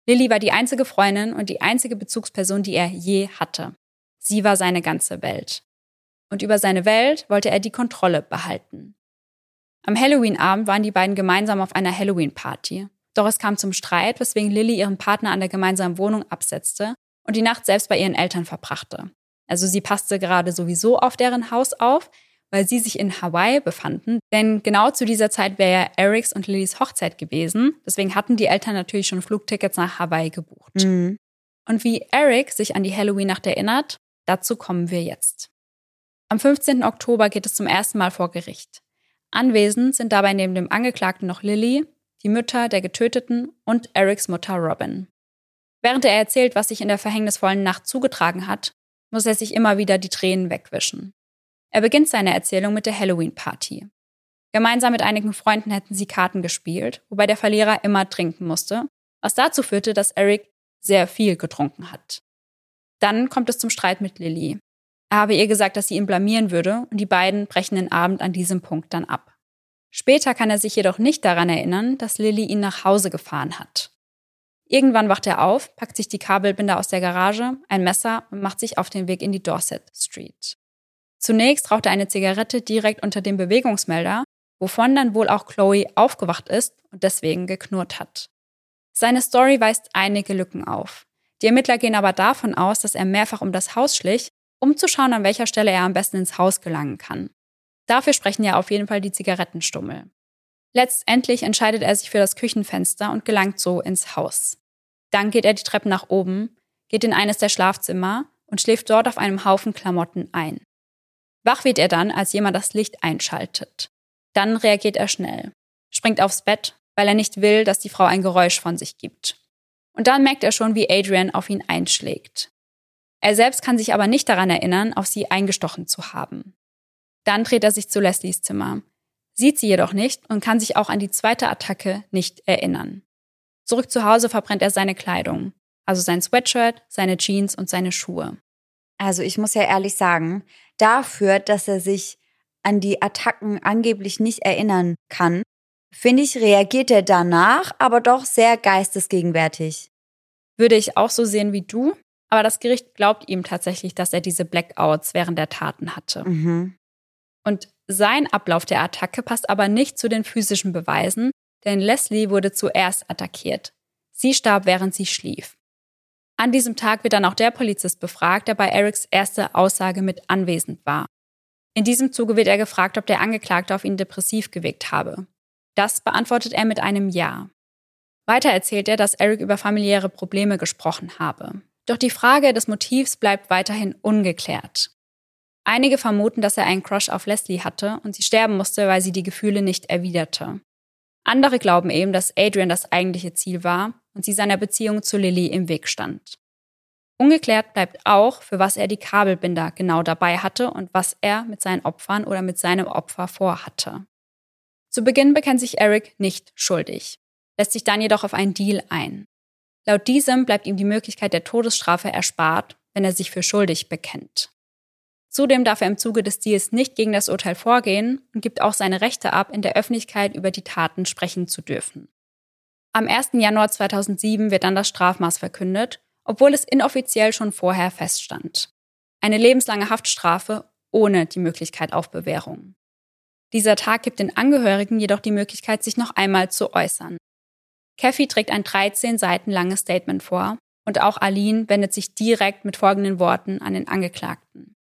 Lily war die einzige Freundin und die einzige Bezugsperson, die er je hatte. Sie war seine ganze Welt. Und über seine Welt wollte er die Kontrolle behalten. Am Halloween-Abend waren die beiden gemeinsam auf einer Halloween-Party. Doch es kam zum Streit, weswegen Lily ihren Partner an der gemeinsamen Wohnung absetzte und die Nacht selbst bei ihren Eltern verbrachte. Also sie passte gerade sowieso auf deren Haus auf, weil sie sich in Hawaii befanden. Denn genau zu dieser Zeit wäre ja Erics und Lillys Hochzeit gewesen. Deswegen hatten die Eltern natürlich schon Flugtickets nach Hawaii gebucht. Mhm. Und wie Eric sich an die Halloween-Nacht erinnert, dazu kommen wir jetzt. Am 15. Oktober geht es zum ersten Mal vor Gericht. Anwesend sind dabei neben dem Angeklagten noch Lily, die Mütter der Getöteten und Erics Mutter Robin. Während er erzählt, was sich in der verhängnisvollen Nacht zugetragen hat, muss er sich immer wieder die Tränen wegwischen. Er beginnt seine Erzählung mit der Halloween-Party. Gemeinsam mit einigen Freunden hätten sie Karten gespielt, wobei der Verlierer immer trinken musste, was dazu führte, dass Eric sehr viel getrunken hat. Dann kommt es zum Streit mit Lily. Er habe ihr gesagt, dass sie ihn blamieren würde und die beiden brechen den Abend an diesem Punkt dann ab. Später kann er sich jedoch nicht daran erinnern, dass Lily ihn nach Hause gefahren hat. Irgendwann wacht er auf, packt sich die Kabelbinder aus der Garage, ein Messer und macht sich auf den Weg in die Dorset Street. Zunächst raucht er eine Zigarette direkt unter dem Bewegungsmelder, wovon dann wohl auch Chloe aufgewacht ist und deswegen geknurrt hat. Seine Story weist einige Lücken auf. Die Ermittler gehen aber davon aus, dass er mehrfach um das Haus schlich, um zu schauen, an welcher Stelle er am besten ins Haus gelangen kann. Dafür sprechen ja auf jeden Fall die Zigarettenstummel. Letztendlich entscheidet er sich für das Küchenfenster und gelangt so ins Haus. Dann geht er die Treppe nach oben, geht in eines der Schlafzimmer und schläft dort auf einem Haufen Klamotten ein. Wach wird er dann, als jemand das Licht einschaltet. Dann reagiert er schnell, springt aufs Bett, weil er nicht will, dass die Frau ein Geräusch von sich gibt. Und dann merkt er schon, wie Adrian auf ihn einschlägt. Er selbst kann sich aber nicht daran erinnern, auf sie eingestochen zu haben. Dann dreht er sich zu Leslies Zimmer, sieht sie jedoch nicht und kann sich auch an die zweite Attacke nicht erinnern. Zurück zu Hause verbrennt er seine Kleidung, also sein Sweatshirt, seine Jeans und seine Schuhe. Also ich muss ja ehrlich sagen, dafür, dass er sich an die Attacken angeblich nicht erinnern kann, finde ich, reagiert er danach aber doch sehr geistesgegenwärtig. Würde ich auch so sehen wie du, aber das Gericht glaubt ihm tatsächlich, dass er diese Blackouts während der Taten hatte. Mhm. Und sein Ablauf der Attacke passt aber nicht zu den physischen Beweisen, denn Leslie wurde zuerst attackiert. Sie starb, während sie schlief. An diesem Tag wird dann auch der Polizist befragt, der bei Erics erste Aussage mit anwesend war. In diesem Zuge wird er gefragt, ob der Angeklagte auf ihn depressiv gewirkt habe. Das beantwortet er mit einem Ja. Weiter erzählt er, dass Eric über familiäre Probleme gesprochen habe. Doch die Frage des Motivs bleibt weiterhin ungeklärt. Einige vermuten, dass er einen Crush auf Leslie hatte und sie sterben musste, weil sie die Gefühle nicht erwiderte. Andere glauben eben, dass Adrian das eigentliche Ziel war und sie seiner Beziehung zu Lily im Weg stand. Ungeklärt bleibt auch, für was er die Kabelbinder genau dabei hatte und was er mit seinen Opfern oder mit seinem Opfer vorhatte. Zu Beginn bekennt sich Eric nicht schuldig, lässt sich dann jedoch auf einen Deal ein. Laut diesem bleibt ihm die Möglichkeit der Todesstrafe erspart, wenn er sich für schuldig bekennt. Zudem darf er im Zuge des Deals nicht gegen das Urteil vorgehen und gibt auch seine Rechte ab, in der Öffentlichkeit über die Taten sprechen zu dürfen. Am 1. Januar 2007 wird dann das Strafmaß verkündet, obwohl es inoffiziell schon vorher feststand. Eine lebenslange Haftstrafe ohne die Möglichkeit auf Bewährung. Dieser Tag gibt den Angehörigen jedoch die Möglichkeit, sich noch einmal zu äußern. Kathy trägt ein 13 Seiten langes Statement vor und auch Aline wendet sich direkt mit folgenden Worten an den Angeklagten.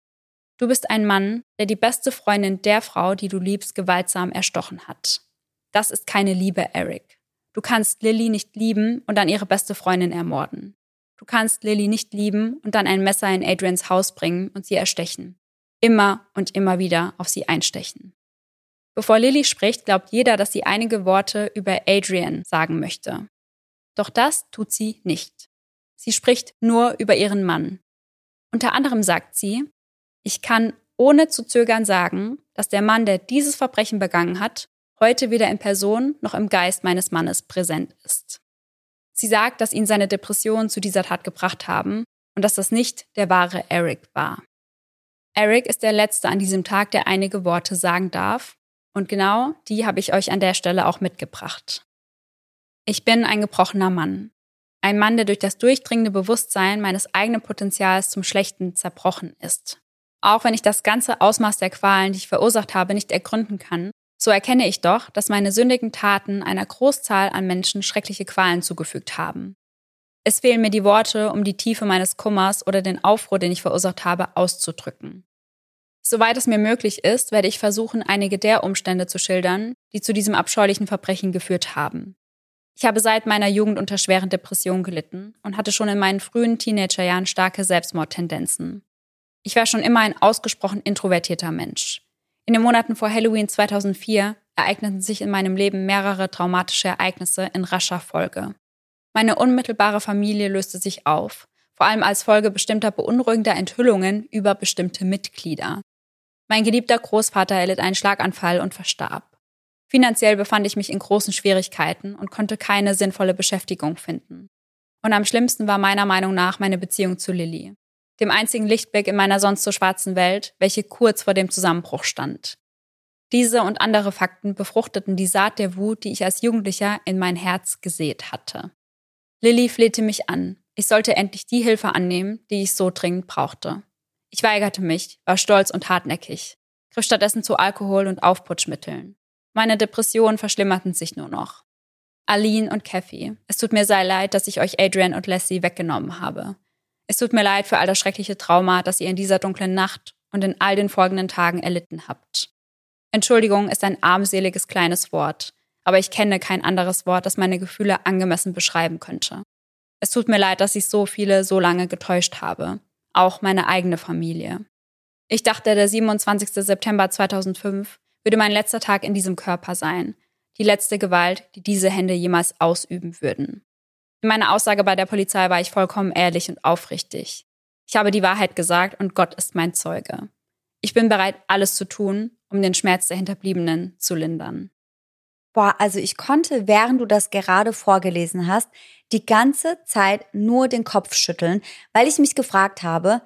Du bist ein Mann, der die beste Freundin der Frau, die du liebst, gewaltsam erstochen hat. Das ist keine Liebe, Eric. Du kannst Lilly nicht lieben und dann ihre beste Freundin ermorden. Du kannst Lilly nicht lieben und dann ein Messer in Adrians Haus bringen und sie erstechen. Immer und immer wieder auf sie einstechen. Bevor Lilly spricht, glaubt jeder, dass sie einige Worte über Adrian sagen möchte. Doch das tut sie nicht. Sie spricht nur über ihren Mann. Unter anderem sagt sie, ich kann ohne zu zögern sagen, dass der Mann, der dieses Verbrechen begangen hat, heute weder in Person noch im Geist meines Mannes präsent ist. Sie sagt, dass ihn seine Depressionen zu dieser Tat gebracht haben und dass das nicht der wahre Eric war. Eric ist der Letzte an diesem Tag, der einige Worte sagen darf, und genau die habe ich euch an der Stelle auch mitgebracht. Ich bin ein gebrochener Mann. Ein Mann, der durch das durchdringende Bewusstsein meines eigenen Potenzials zum Schlechten zerbrochen ist. Auch wenn ich das ganze Ausmaß der Qualen, die ich verursacht habe, nicht ergründen kann, so erkenne ich doch, dass meine sündigen Taten einer Großzahl an Menschen schreckliche Qualen zugefügt haben. Es fehlen mir die Worte, um die Tiefe meines Kummers oder den Aufruhr, den ich verursacht habe, auszudrücken. Soweit es mir möglich ist, werde ich versuchen, einige der Umstände zu schildern, die zu diesem abscheulichen Verbrechen geführt haben. Ich habe seit meiner Jugend unter schweren Depressionen gelitten und hatte schon in meinen frühen Teenagerjahren starke Selbstmordtendenzen. Ich war schon immer ein ausgesprochen introvertierter Mensch. In den Monaten vor Halloween 2004 ereigneten sich in meinem Leben mehrere traumatische Ereignisse in rascher Folge. Meine unmittelbare Familie löste sich auf, vor allem als Folge bestimmter beunruhigender Enthüllungen über bestimmte Mitglieder. Mein geliebter Großvater erlitt einen Schlaganfall und verstarb. Finanziell befand ich mich in großen Schwierigkeiten und konnte keine sinnvolle Beschäftigung finden. Und am schlimmsten war meiner Meinung nach meine Beziehung zu Lilly dem einzigen Lichtblick in meiner sonst so schwarzen Welt, welche kurz vor dem Zusammenbruch stand. Diese und andere Fakten befruchteten die Saat der Wut, die ich als Jugendlicher in mein Herz gesät hatte. Lilly flehte mich an. Ich sollte endlich die Hilfe annehmen, die ich so dringend brauchte. Ich weigerte mich, war stolz und hartnäckig, griff stattdessen zu Alkohol und Aufputschmitteln. Meine Depressionen verschlimmerten sich nur noch. Aline und Kathy, es tut mir sehr leid, dass ich euch Adrian und Leslie weggenommen habe. Es tut mir leid für all das schreckliche Trauma, das ihr in dieser dunklen Nacht und in all den folgenden Tagen erlitten habt. Entschuldigung ist ein armseliges kleines Wort, aber ich kenne kein anderes Wort, das meine Gefühle angemessen beschreiben könnte. Es tut mir leid, dass ich so viele so lange getäuscht habe, auch meine eigene Familie. Ich dachte, der 27. September 2005 würde mein letzter Tag in diesem Körper sein, die letzte Gewalt, die diese Hände jemals ausüben würden. In meiner Aussage bei der Polizei war ich vollkommen ehrlich und aufrichtig. Ich habe die Wahrheit gesagt und Gott ist mein Zeuge. Ich bin bereit, alles zu tun, um den Schmerz der Hinterbliebenen zu lindern. Boah, also ich konnte, während du das gerade vorgelesen hast, die ganze Zeit nur den Kopf schütteln, weil ich mich gefragt habe,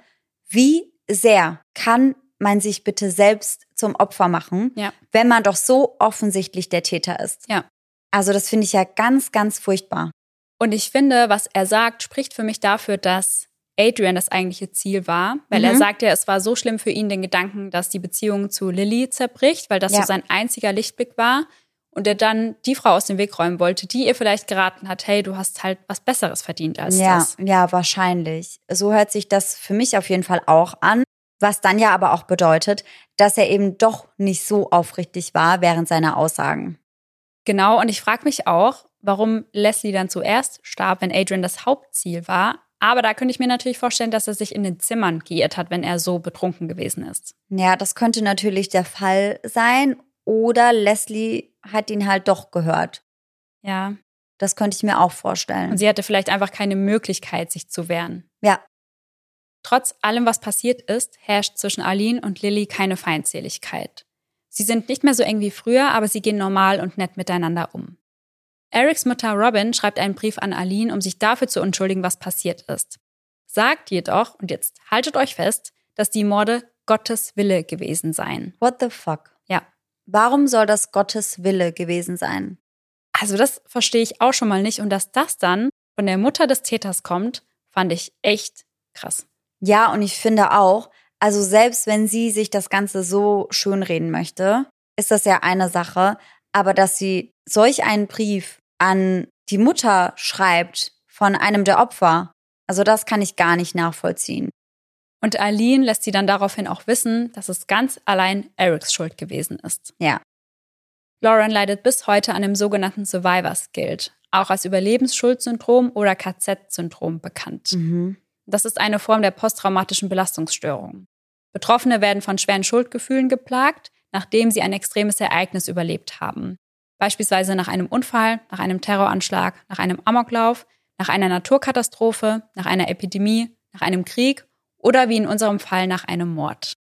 wie sehr kann man sich bitte selbst zum Opfer machen, ja. wenn man doch so offensichtlich der Täter ist. Ja. Also das finde ich ja ganz, ganz furchtbar. Und ich finde, was er sagt, spricht für mich dafür, dass Adrian das eigentliche Ziel war, weil mhm. er sagt ja, es war so schlimm für ihn, den Gedanken, dass die Beziehung zu Lilly zerbricht, weil das ja. so sein einziger Lichtblick war und er dann die Frau aus dem Weg räumen wollte, die ihr vielleicht geraten hat, hey, du hast halt was Besseres verdient als ja, das. Ja, wahrscheinlich. So hört sich das für mich auf jeden Fall auch an. Was dann ja aber auch bedeutet, dass er eben doch nicht so aufrichtig war während seiner Aussagen. Genau, und ich frage mich auch, warum Leslie dann zuerst starb, wenn Adrian das Hauptziel war. Aber da könnte ich mir natürlich vorstellen, dass er sich in den Zimmern geirrt hat, wenn er so betrunken gewesen ist. Ja, das könnte natürlich der Fall sein. Oder Leslie hat ihn halt doch gehört. Ja. Das könnte ich mir auch vorstellen. Und sie hatte vielleicht einfach keine Möglichkeit, sich zu wehren. Ja. Trotz allem, was passiert ist, herrscht zwischen Aline und Lilly keine Feindseligkeit. Sie sind nicht mehr so eng wie früher, aber sie gehen normal und nett miteinander um. Erics Mutter Robin schreibt einen Brief an Aline, um sich dafür zu entschuldigen, was passiert ist. Sagt jedoch, und jetzt haltet euch fest, dass die Morde Gottes Wille gewesen seien. What the fuck? Ja. Warum soll das Gottes Wille gewesen sein? Also das verstehe ich auch schon mal nicht. Und dass das dann von der Mutter des Täters kommt, fand ich echt krass. Ja, und ich finde auch, also selbst wenn sie sich das Ganze so schönreden möchte, ist das ja eine Sache. Aber dass sie solch einen Brief an die Mutter schreibt von einem der Opfer, also das kann ich gar nicht nachvollziehen. Und Aline lässt sie dann daraufhin auch wissen, dass es ganz allein Erics Schuld gewesen ist. Ja. Lauren leidet bis heute an dem sogenannten Survivors Guilt, auch als Überlebensschuldsyndrom oder KZ-Syndrom bekannt. Mhm. Das ist eine Form der posttraumatischen Belastungsstörung. Betroffene werden von schweren Schuldgefühlen geplagt, nachdem sie ein extremes Ereignis überlebt haben. Beispielsweise nach einem Unfall, nach einem Terroranschlag, nach einem Amoklauf, nach einer Naturkatastrophe, nach einer Epidemie, nach einem Krieg oder wie in unserem Fall nach einem Mord.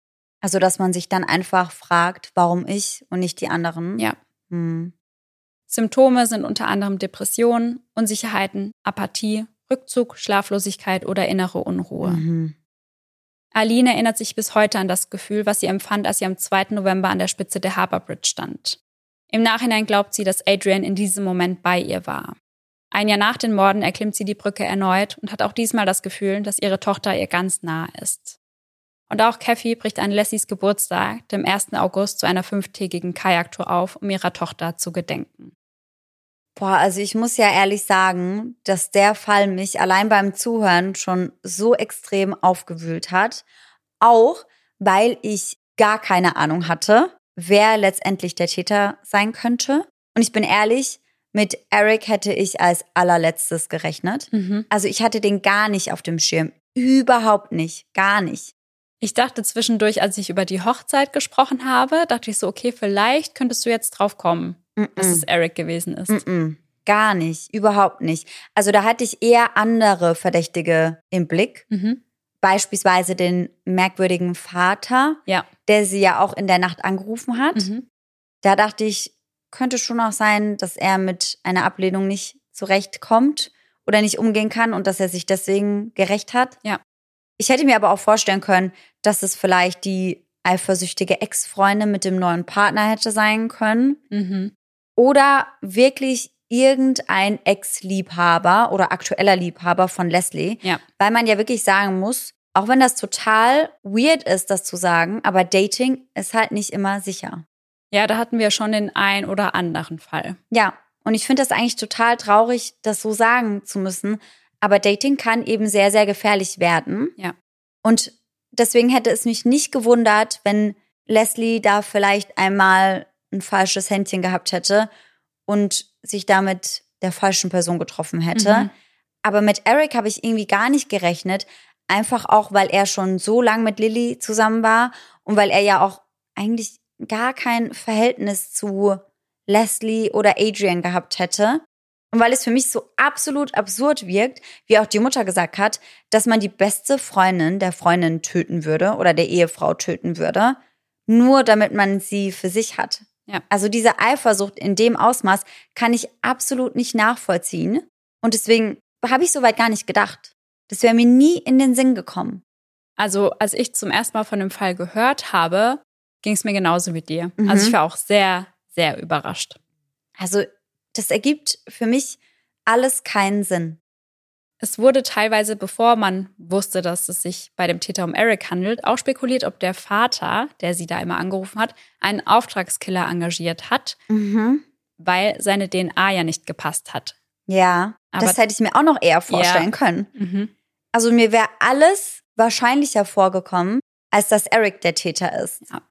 Also, dass man sich dann einfach fragt, warum ich und nicht die anderen. Ja. Hm. Symptome sind unter anderem Depressionen, Unsicherheiten, Apathie, Rückzug, Schlaflosigkeit oder innere Unruhe. Mhm. Aline erinnert sich bis heute an das Gefühl, was sie empfand, als sie am 2. November an der Spitze der Harbour Bridge stand. Im Nachhinein glaubt sie, dass Adrian in diesem Moment bei ihr war. Ein Jahr nach den Morden erklimmt sie die Brücke erneut und hat auch diesmal das Gefühl, dass ihre Tochter ihr ganz nah ist. Und auch Kathy bricht an Lessies Geburtstag, dem 1. August, zu einer fünftägigen Kajaktour auf, um ihrer Tochter zu gedenken. Boah, also ich muss ja ehrlich sagen, dass der Fall mich allein beim Zuhören schon so extrem aufgewühlt hat. Auch weil ich gar keine Ahnung hatte, wer letztendlich der Täter sein könnte. Und ich bin ehrlich, mit Eric hätte ich als allerletztes gerechnet. Mhm. Also ich hatte den gar nicht auf dem Schirm. Überhaupt nicht. Gar nicht. Ich dachte zwischendurch, als ich über die Hochzeit gesprochen habe, dachte ich so, okay, vielleicht könntest du jetzt drauf kommen, Mm dass es Eric gewesen ist. -mm. Gar nicht. Überhaupt nicht. Also da hatte ich eher andere Verdächtige im Blick. Mhm. Beispielsweise den merkwürdigen Vater, Ja. Der sie ja auch in der Nacht angerufen hat. Mhm. Da dachte ich, könnte schon auch sein, dass er mit einer Ablehnung nicht zurechtkommt oder nicht umgehen kann und dass er sich deswegen gerecht hat. Ja. Ich hätte mir aber auch vorstellen können, dass es vielleicht die eifersüchtige Ex-Freundin mit dem neuen Partner hätte sein können Mhm. oder wirklich irgendein Ex-Liebhaber oder aktueller Liebhaber von Leslie, Ja. weil man ja wirklich sagen muss, auch wenn das total weird ist, das zu sagen, aber Dating ist halt nicht immer sicher. Ja, da hatten wir schon den ein oder anderen Fall. Ja, und ich finde das eigentlich total traurig, das so sagen zu müssen. Aber Dating kann eben sehr, sehr gefährlich werden. Ja. Und deswegen hätte es mich nicht gewundert, wenn Leslie da vielleicht einmal ein falsches Händchen gehabt hätte und sich damit der falschen Person getroffen hätte. Mhm. Aber mit Eric habe ich irgendwie gar nicht gerechnet. Einfach auch, weil er schon so lang mit Lilly zusammen war und weil er ja auch eigentlich gar kein Verhältnis zu Leslie oder Adrian gehabt hätte. Und weil es für mich so absolut absurd wirkt, wie auch die Mutter gesagt hat, dass man die beste Freundin der Freundin töten würde oder der Ehefrau töten würde, nur damit man sie für sich hat. Ja. Also diese Eifersucht in dem Ausmaß kann ich absolut nicht nachvollziehen. Und deswegen habe ich soweit gar nicht gedacht. Das wäre mir nie in den Sinn gekommen. Also, als ich zum ersten Mal von dem Fall gehört habe, ging es mir genauso wie dir. Mhm. Also, ich war auch sehr, sehr überrascht. Also das ergibt für mich alles keinen Sinn. Es wurde teilweise, bevor man wusste, dass es sich bei dem Täter um Eric handelt, auch spekuliert, ob der Vater, der sie da immer angerufen hat, einen Auftragskiller engagiert hat, weil seine DNA ja nicht gepasst hat. Ja, Aber- das hätte ich mir auch noch eher vorstellen können. Mhm. Also mir wäre alles wahrscheinlicher vorgekommen, als dass Eric der Täter ist. Ja.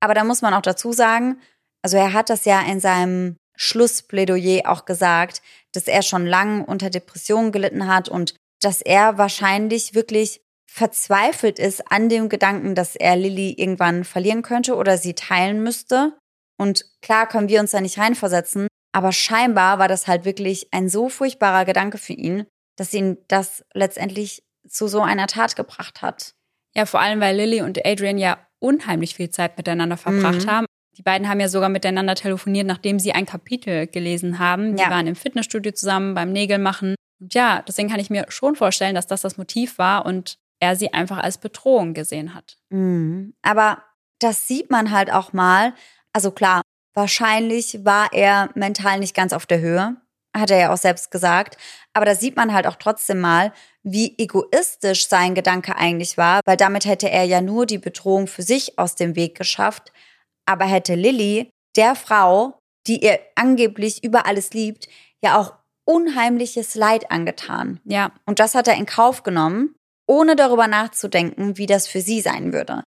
Aber da muss man auch dazu sagen, also er hat das ja in seinem Schlussplädoyer auch gesagt, dass er schon lange unter Depressionen gelitten hat und dass er wahrscheinlich wirklich verzweifelt ist an dem Gedanken, dass er Lilly irgendwann verlieren könnte oder sie teilen müsste. Und klar können wir uns da nicht reinversetzen, aber scheinbar war das halt wirklich ein so furchtbarer Gedanke für ihn, dass ihn das letztendlich zu so einer Tat gebracht hat. Ja, vor allem, weil Lilly und Adrian ja unheimlich viel Zeit miteinander verbracht Mhm. haben. Die beiden haben ja sogar miteinander telefoniert, nachdem sie ein Kapitel gelesen haben. Die Ja. waren im Fitnessstudio zusammen beim Nägelmachen. Und ja, deswegen kann ich mir schon vorstellen, dass das das Motiv war und er sie einfach als Bedrohung gesehen hat. Mhm. Aber das sieht man halt auch mal. Also klar, wahrscheinlich war er mental nicht ganz auf der Höhe, hat er ja auch selbst gesagt. Aber da sieht man halt auch trotzdem mal, wie egoistisch sein Gedanke eigentlich war, weil damit hätte er ja nur die Bedrohung für sich aus dem Weg geschafft. Aber hätte Lilly, der Frau, die er angeblich über alles liebt, ja auch unheimliches Leid angetan. Ja, Und das hat er in Kauf genommen, ohne darüber nachzudenken, wie das für sie sein würde.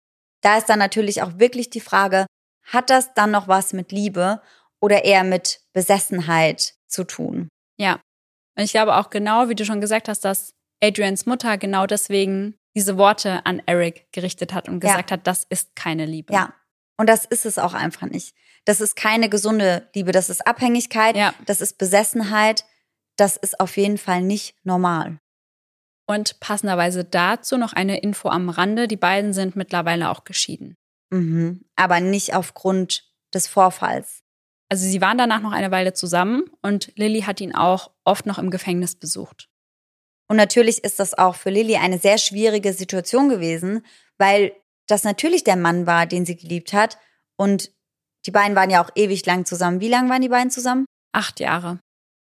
Da ist dann natürlich auch wirklich die Frage, hat das dann noch was mit Liebe oder eher mit Besessenheit zu tun? ja. Und ich glaube auch genau, wie du schon gesagt hast, dass Adrians Mutter genau deswegen diese Worte an Eric gerichtet hat und Ja. gesagt hat, das ist keine Liebe. Ja. Und das ist es auch einfach nicht. Das ist keine gesunde Liebe. Das ist Abhängigkeit. Ja. Das ist Besessenheit. Das ist auf jeden Fall nicht normal. Und passenderweise dazu noch eine Info am Rande. Die beiden sind mittlerweile auch geschieden. Mhm. Aber nicht aufgrund des Vorfalls. Also sie waren danach noch eine Weile zusammen und Lilly hat ihn auch oft noch im Gefängnis besucht. Und natürlich ist das auch für Lilly eine sehr schwierige Situation gewesen, weil das natürlich der Mann war, den sie geliebt hat. Und die beiden waren ja auch ewig lang zusammen. Wie lang waren die beiden zusammen? Acht Jahre.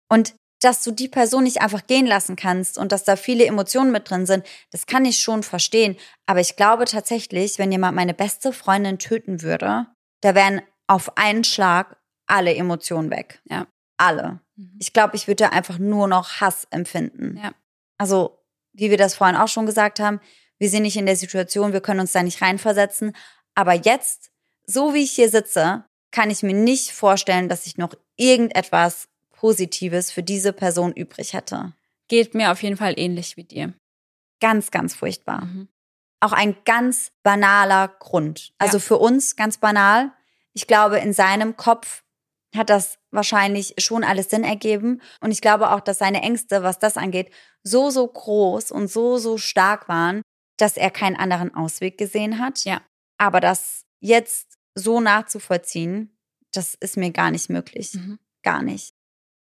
Und dass du die Person nicht einfach gehen lassen kannst und dass da viele Emotionen mit drin sind, das kann ich schon verstehen. Aber ich glaube tatsächlich, wenn jemand meine beste Freundin töten würde, da wären auf einen Schlag alle Emotionen weg. Ja. Alle. Mhm. Ich glaube, ich würde einfach nur noch Hass empfinden. Ja. Also, wie wir das vorhin auch schon gesagt haben, wir sind nicht in der Situation, wir können uns da nicht reinversetzen. Aber jetzt, so wie ich hier sitze, kann ich mir nicht vorstellen, dass ich noch irgendetwas Positives für diese Person übrig hätte. Geht mir auf jeden Fall ähnlich wie dir. Ganz, ganz furchtbar. Mhm. Auch ein ganz banaler Grund. Also Ja. für uns ganz banal. Ich glaube, in seinem Kopf hat das wahrscheinlich schon alles Sinn ergeben. Und ich glaube auch, dass seine Ängste, was das angeht, so, so groß und so, so stark waren, dass er keinen anderen Ausweg gesehen hat. Ja. Aber das jetzt so nachzuvollziehen, das ist mir gar nicht möglich. Mhm. Gar nicht.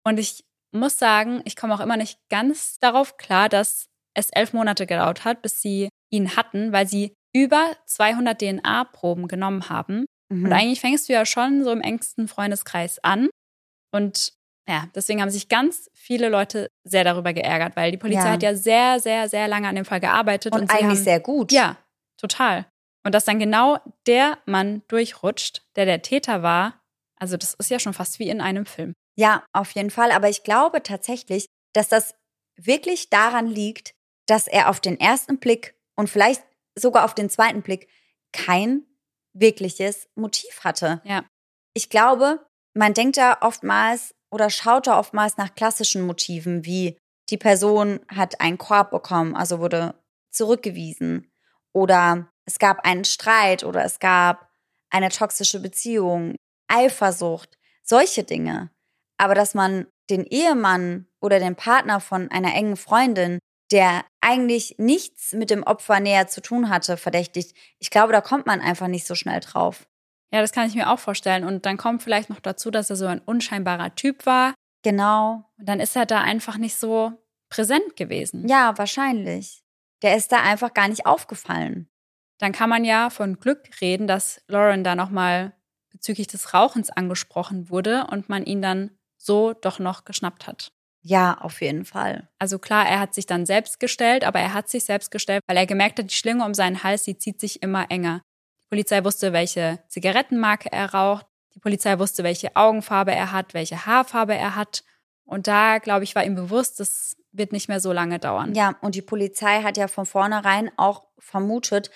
Und ich muss sagen, ich komme auch immer nicht ganz darauf klar, dass es elf Monate gedauert hat, bis sie ihn hatten, weil sie über 200 DNA-Proben genommen haben. Mhm. Und eigentlich fängst du ja schon so im engsten Freundeskreis an. Und ja, deswegen haben sich ganz viele Leute sehr darüber geärgert, weil die Polizei Ja. hat ja sehr, sehr, sehr lange an dem Fall gearbeitet. und sie eigentlich haben, sehr gut. Ja, total. Und dass dann genau der Mann durchrutscht, der der Täter war, also das ist ja schon fast wie in einem Film. Ja, auf jeden Fall. Aber ich glaube tatsächlich, dass das wirklich daran liegt, dass er auf den ersten Blick und vielleicht sogar auf den zweiten Blick kein wirkliches Motiv hatte. Ja. Ich glaube, man denkt da oftmals oder schaut da oftmals nach klassischen Motiven, wie die Person hat einen Korb bekommen, also wurde zurückgewiesen oder es gab einen Streit oder es gab eine toxische Beziehung, Eifersucht, solche Dinge. Aber dass man den Ehemann oder den Partner von einer engen Freundin, der eigentlich nichts mit dem Opfer näher zu tun hatte, verdächtigt, ich glaube, da kommt man einfach nicht so schnell drauf. Ja, das kann ich mir auch vorstellen. Und dann kommt vielleicht noch dazu, dass er so ein unscheinbarer Typ war. Genau. Und dann ist er da einfach nicht so präsent gewesen. Ja, wahrscheinlich. Der ist da einfach gar nicht aufgefallen. Dann kann man ja von Glück reden, dass Lauren da nochmal bezüglich des Rauchens angesprochen wurde und man ihn dann so doch noch geschnappt hat. Ja, auf jeden Fall. Also klar, er hat sich dann selbst gestellt, aber er hat sich selbst gestellt, weil er gemerkt hat, die Schlinge um seinen Hals, die zieht sich immer enger. Die Polizei wusste, welche Zigarettenmarke er raucht. Die Polizei wusste, welche Augenfarbe er hat, welche Haarfarbe er hat. Und da, glaube ich, war ihm bewusst, das wird nicht mehr so lange dauern. Ja, und die Polizei hat ja von vornherein auch vermutet,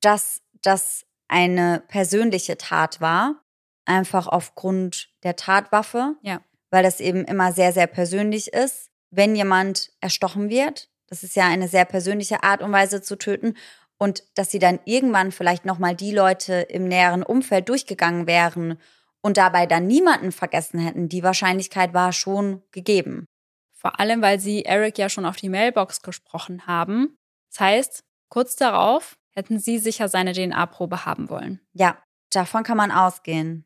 dass das eine persönliche Tat war, einfach aufgrund der Tatwaffe. Ja. Weil das eben immer sehr, sehr persönlich ist, wenn jemand erstochen wird. Das ist ja eine sehr persönliche Art und Weise zu töten. Und dass sie dann irgendwann vielleicht nochmal die Leute im näheren Umfeld durchgegangen wären und dabei dann niemanden vergessen hätten, die Wahrscheinlichkeit war schon gegeben. Vor allem, weil sie Eric ja schon auf die Mailbox gesprochen haben. Das heißt, kurz darauf hätten sie sicher seine DNA-Probe haben wollen. Ja, davon kann man ausgehen.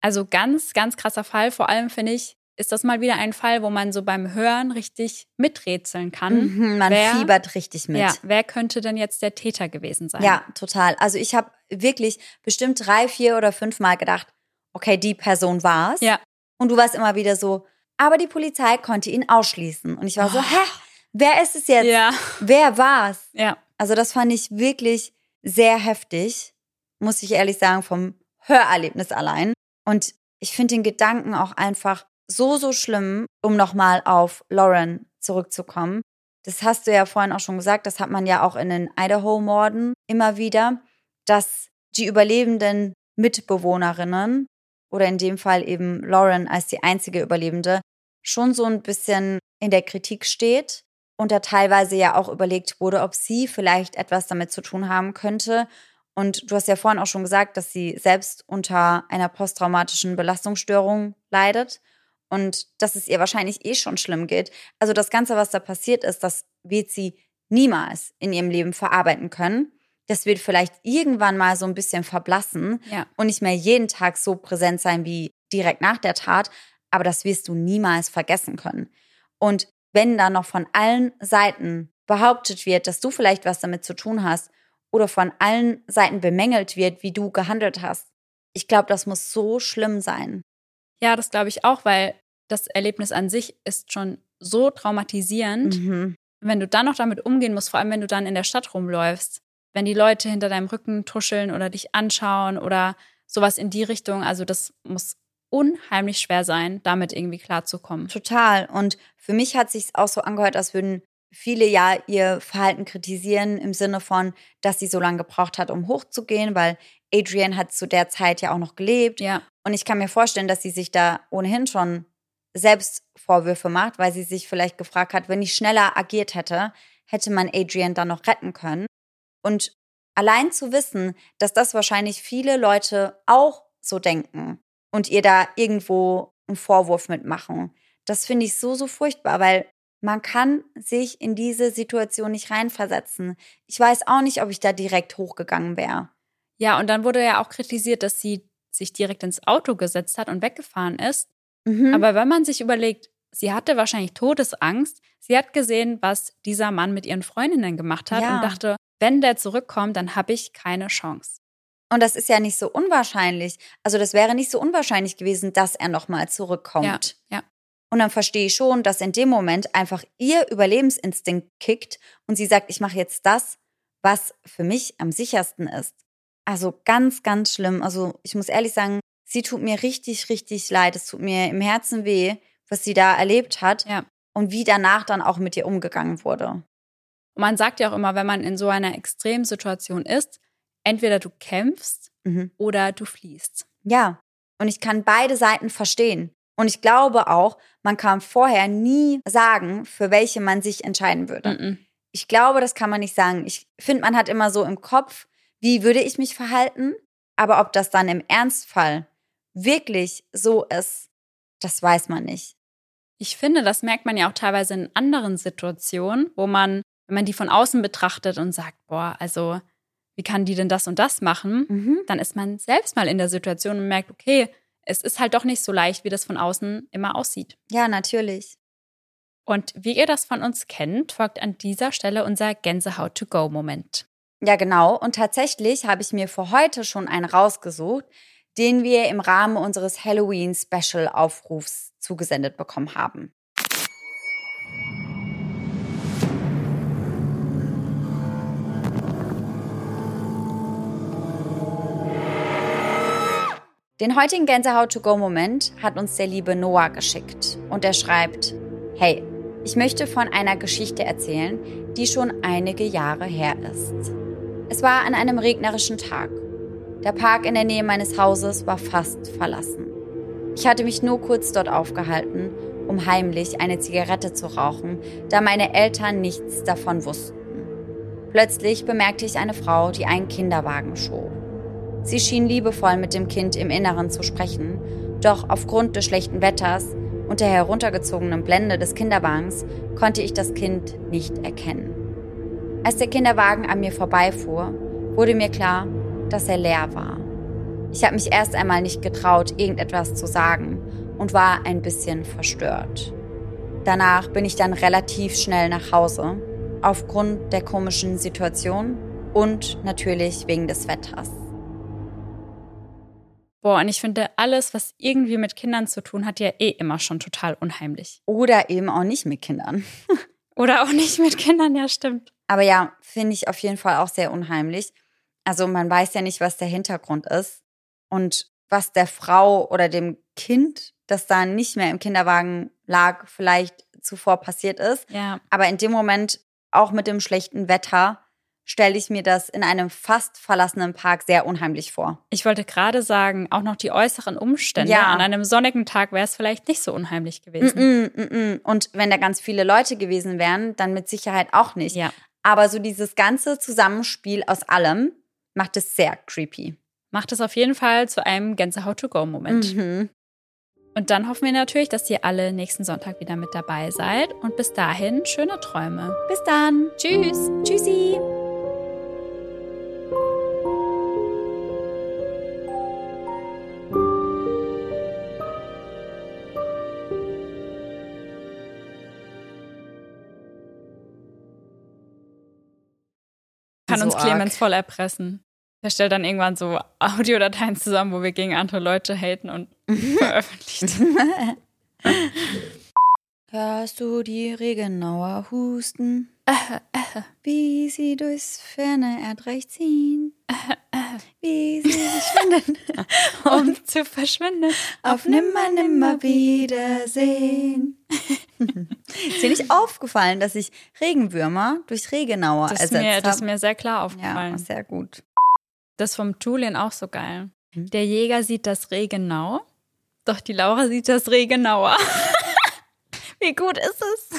Also ganz, ganz krasser Fall. Vor allem finde ich, ist das mal wieder ein Fall, wo man so beim Hören richtig miträtseln kann. Mhm, man wer- fiebert richtig mit. Ja, wer könnte denn jetzt der Täter gewesen sein? Ja, total. Also ich habe wirklich bestimmt drei, vier oder fünf Mal gedacht, okay, die Person war's. Ja. Und du warst immer wieder so, aber die Polizei konnte ihn ausschließen. Und ich war so, Oh. hä? Wer ist es jetzt? Ja. Wer war's? Ja. Also das fand ich wirklich sehr heftig, muss ich ehrlich sagen, vom Hörerlebnis allein. Und ich finde den Gedanken auch einfach so, so schlimm, um nochmal auf Lauren zurückzukommen. Das hast du ja vorhin auch schon gesagt, das hat man ja auch in den Idaho-Morden immer wieder, dass die überlebenden Mitbewohnerinnen oder in dem Fall eben Lauren als die einzige Überlebende schon so ein bisschen in der Kritik steht und da teilweise ja auch überlegt wurde, ob sie vielleicht etwas damit zu tun haben könnte. Und du hast ja vorhin auch schon gesagt, dass sie selbst unter einer posttraumatischen Belastungsstörung leidet und dass es ihr wahrscheinlich eh schon schlimm geht. Also das Ganze, was da passiert ist, das wird sie niemals in ihrem Leben verarbeiten können. Das wird vielleicht irgendwann mal so ein bisschen verblassen Ja. und nicht mehr jeden Tag so präsent sein wie direkt nach der Tat, aber das wirst du niemals vergessen können. Und wenn dann noch von allen Seiten behauptet wird, dass du vielleicht was damit zu tun hast oder von allen Seiten bemängelt wird, wie du gehandelt hast, ich glaube, das muss so schlimm sein. Ja, das glaube ich auch, weil das Erlebnis an sich ist schon so traumatisierend. Mhm. Wenn du dann noch damit umgehen musst, vor allem wenn du dann in der Stadt rumläufst, wenn die Leute hinter deinem Rücken tuscheln oder dich anschauen oder sowas in die Richtung, also das muss unheimlich schwer sein, damit irgendwie klarzukommen. Total. Und für mich hat sich auch so angehört, als würden viele ja ihr Verhalten kritisieren im Sinne von, dass sie so lange gebraucht hat, um hochzugehen, weil Adrian hat zu der Zeit ja auch noch gelebt. Ja. Und ich kann mir vorstellen, dass sie sich da ohnehin schon selbst Vorwürfe macht, weil sie sich vielleicht gefragt hat, wenn ich schneller agiert hätte, hätte man Adrian dann noch retten können. Und allein zu wissen, dass das wahrscheinlich viele Leute auch so denken und ihr da irgendwo einen Vorwurf mitmachen, das finde ich so, so furchtbar, weil man kann sich in diese Situation nicht reinversetzen. Ich weiß auch nicht, ob ich da direkt hochgegangen wäre. Ja, und dann wurde ja auch kritisiert, dass sie sich direkt ins Auto gesetzt hat und weggefahren ist. Mhm. Aber wenn man sich überlegt, sie hatte wahrscheinlich Todesangst. Sie hat gesehen, was dieser Mann mit ihren Freundinnen gemacht hat ja. und dachte, wenn der zurückkommt, dann habe ich keine Chance. Und das ist ja nicht so unwahrscheinlich. Also das wäre nicht so unwahrscheinlich gewesen, dass er nochmal zurückkommt. Ja, ja. Und dann verstehe ich schon, dass in dem Moment einfach ihr Überlebensinstinkt kickt und sie sagt, ich mache jetzt das, was für mich am sichersten ist. Also ganz, ganz schlimm. Also ich muss ehrlich sagen, sie tut mir richtig, richtig leid. Es tut mir im Herzen weh, was sie da erlebt hat ja. und wie danach dann auch mit ihr umgegangen wurde. Und man sagt ja auch immer, wenn man in so einer Extremsituation ist, entweder du kämpfst mhm. oder du fliehst. Ja, und ich kann beide Seiten verstehen. Und ich glaube auch, man kann vorher nie sagen, für welche man sich entscheiden würde. Mhm. Ich glaube, das kann man nicht sagen. Ich finde, man hat immer so im Kopf, wie würde ich mich verhalten? Aber ob das dann im Ernstfall wirklich so ist, das weiß man nicht. Ich finde, das merkt man ja auch teilweise in anderen Situationen, wo man, wenn man die von außen betrachtet und sagt, boah, also wie kann die denn das und das machen? Mhm. Dann ist man selbst mal in der Situation und merkt, okay, es ist halt doch nicht so leicht, wie das von außen immer aussieht. Ja, natürlich. Und wie ihr das von uns kennt, folgt an dieser Stelle unser Gänsehaut-to-go-Moment. Ja, genau. Und tatsächlich habe ich mir für heute schon einen rausgesucht, den wir im Rahmen unseres Halloween-Special-Aufrufs zugesendet bekommen haben. Den heutigen Gänsehaut-to-go-Moment hat uns der liebe Noah geschickt und er schreibt, Hey, ich möchte von einer Geschichte erzählen, die schon einige Jahre her ist. Es war an einem regnerischen Tag. Der Park in der Nähe meines Hauses war fast verlassen. Ich hatte mich nur kurz dort aufgehalten, um heimlich eine Zigarette zu rauchen, da meine Eltern nichts davon wussten. Plötzlich bemerkte ich eine Frau, die einen Kinderwagen schob. Sie schien liebevoll mit dem Kind im Inneren zu sprechen, doch aufgrund des schlechten Wetters und der heruntergezogenen Blende des Kinderwagens konnte ich das Kind nicht erkennen. Als der Kinderwagen an mir vorbeifuhr, wurde mir klar, dass er leer war. Ich habe mich erst einmal nicht getraut, irgendetwas zu sagen und war ein bisschen verstört. Danach bin ich dann relativ schnell nach Hause, aufgrund der komischen Situation und natürlich wegen des Wetters. Boah, und ich finde, alles, was irgendwie mit Kindern zu tun hat, ja eh immer schon total unheimlich. Oder eben auch nicht mit Kindern. <laughs> Oder auch nicht mit Kindern, ja, stimmt. Aber ja, finde ich auf jeden Fall auch sehr unheimlich. Also man weiß ja nicht, was der Hintergrund ist und was der Frau oder dem Kind, das da nicht mehr im Kinderwagen lag, vielleicht zuvor passiert ist. Ja. Aber in dem Moment, auch mit dem schlechten Wetter, stelle ich mir das in einem fast verlassenen Park sehr unheimlich vor. Ich wollte gerade sagen, auch noch die äußeren Umstände. Ja. An einem sonnigen Tag wäre es vielleicht nicht so unheimlich gewesen. Mm -mm, mm Und wenn da ganz viele Leute gewesen wären, dann mit Sicherheit auch nicht. Ja. Aber so dieses ganze Zusammenspiel aus allem macht es sehr creepy. Macht es auf jeden Fall zu einem Gänsehaut-to-go-Moment. Mhm. Und dann hoffen wir natürlich, dass ihr alle nächsten Sonntag wieder mit dabei seid. Und bis dahin schöne Träume. Bis dann. Tschüss. Tschüssi. Kann uns so Clemens arg. voll erpressen. Der stellt dann irgendwann so Audiodateien zusammen, wo wir gegen andere Leute haten und <laughs> veröffentlicht. Hörst du die Regenauer husten? <laughs> Wie sie durchs ferne Erdreich ziehen. <laughs> <laughs> Wie sie sich finden. <laughs> um zu verschwinden. Auf nimmer, nimmer Wiedersehen. ist dir nicht aufgefallen, dass ich Regenwürmer durch Regenauer Das ist, ersetzt mir, das ist habe? mir sehr klar Ja, aufgefallen. sehr gut. Das vom Julian auch so geil. Hm? Der Jäger sieht das Regenau, doch die Laura sieht das Regenauer. <laughs> Wie gut ist es?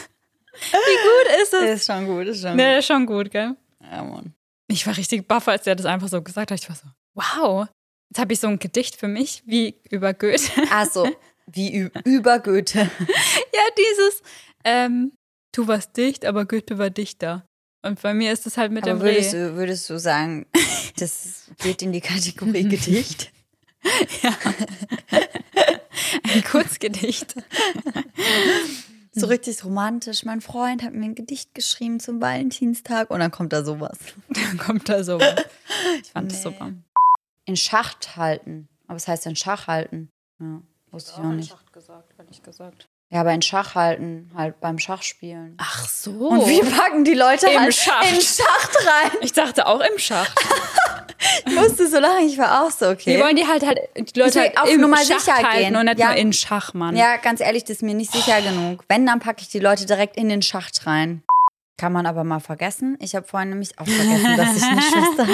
Wie gut ist es? Ist schon gut, ist schon Ne, das ist schon gut, gell? gut. Ja, Mann. Ich war richtig baff, als der das einfach so gesagt hat. Ich war so, wow. Jetzt habe ich so ein Gedicht für mich, wie über Goethe. Also, <laughs> wie ü- über Goethe. ja, dieses, ähm, du warst dicht, aber Goethe war dichter. Und bei mir ist es halt mit Aber dem würdest Reh. du, würdest du sagen, das geht in die Kategorie <laughs> Gedicht? <laughs> Ein Kurzgedicht. So richtig romantisch. Mein Freund hat mir ein Gedicht geschrieben zum Valentinstag und dann kommt da sowas. <laughs> Dann kommt da sowas. Ich fand das Nee. super. In Schacht halten. Aber was heißt denn Schach halten? Ja, wusste ich auch nicht. gesagt, ehrlich gesagt. Ja, aber in Schach halten, halt beim Schachspielen. Ach so. Und wie packen die Leute Im halt Schacht. in Schacht rein? Ich dachte auch im Schacht. <laughs> Ich musste so lange, ich war auch so, okay. Die wollen die halt halt, die Leute halt auf im Nummer Schacht sicher halten gehen. und nicht Ja. nur in Schach, Mann. Ja, ganz ehrlich, das ist mir nicht sicher genug. Wenn, dann packe ich die Leute direkt in den Schacht rein. Kann man aber mal vergessen. Ich habe vorhin nämlich auch vergessen, dass ich eine <laughs> Schwester habe.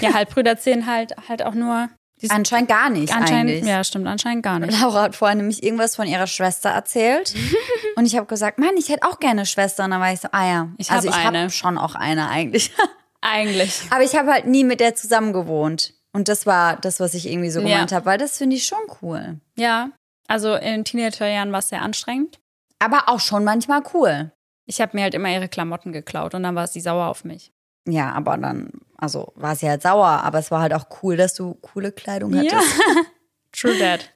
Ja, Halbbrüder zählen halt halt auch nur. Anscheinend gar nicht anscheinend, eigentlich. ja, stimmt, anscheinend gar nicht. Laura hat vorhin nämlich irgendwas von ihrer Schwester erzählt. <laughs> und ich habe gesagt, Mann, ich hätte auch gerne eine Schwester. Und dann war ich so, ah ja. Ich also hab ich habe schon auch eine eigentlich. <laughs> <laughs> Eigentlich. aber ich habe halt nie mit der zusammen gewohnt. Und das war das, was ich irgendwie so Ja. gemeint habe, weil das finde ich schon cool. Ja, also in Teenagerjahren war es sehr anstrengend. Aber auch schon manchmal cool. Ich habe mir halt immer ihre Klamotten geklaut und dann war sie sauer auf mich. Ja, aber dann, also war sie halt sauer, aber es war halt auch cool, dass du coole Kleidung hattest. <laughs> True that.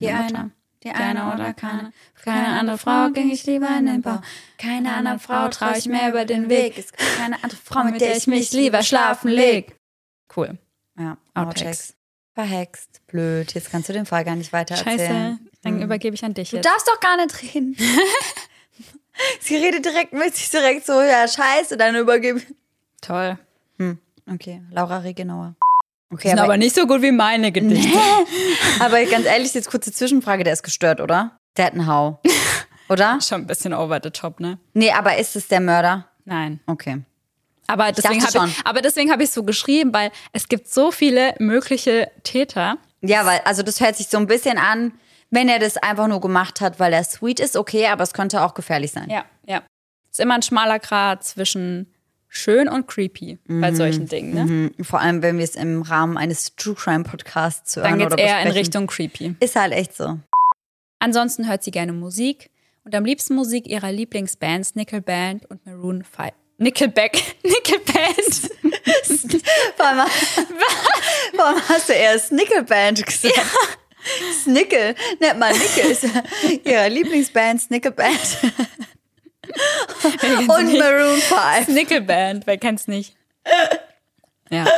Die eine, die eine oder keine. Für keine andere Frau ging ich lieber in den Bau. Keine andere Frau traue ich mehr über den Weg. Es gibt keine andere Frau, mit der ich mich lieber schlafen leg. Cool. Ja, Outtakes. Verhext. Blöd. Jetzt kannst du den Fall gar nicht weiter Scheiße. erzählen. Dann Hm. übergebe ich an dich Du jetzt. darfst doch gar nicht reden. <laughs> Sie redet direkt mit sich direkt so, ja, scheiße, dann übergebe ich. Toll. Okay, Laura Regenauer. Okay, sind aber, aber nicht so gut wie meine Gedichte. <laughs> aber ganz ehrlich, jetzt kurze Zwischenfrage, der ist gestört, oder? Der hat einen Hau. <laughs> Oder? Schon ein bisschen over the top, ne? Nee, aber ist es der Mörder? Nein. Okay. Aber deswegen habe ich, aber deswegen habe ich so geschrieben, weil es gibt so viele mögliche Täter. Ja, weil, also das hört sich so ein bisschen an, wenn er das einfach nur gemacht hat, weil er sweet ist, okay, aber es könnte auch gefährlich sein. Ja, ja. Ist immer ein schmaler Grad zwischen schön und creepy bei solchen Dingen, ne? Mhm. Vor allem, wenn wir es im Rahmen eines True Crime Podcasts hören Dann geht's oder eher in besprechen. Richtung creepy. Ist halt echt so. Ansonsten hört sie gerne Musik und am liebsten Musik ihrer Lieblingsbands Nickelband und Maroon 5. Nickelback. <laughs> Nickelband. <laughs> Warum, warum <laughs> hast du erst Nickelband gesagt? Snickel, nennt man Nickel. Ihre Lieblingsband Snickelband. <laughs> Und Maroon 5. Nickelband, wer kennt's nicht? <laughs> Ja, <laughs>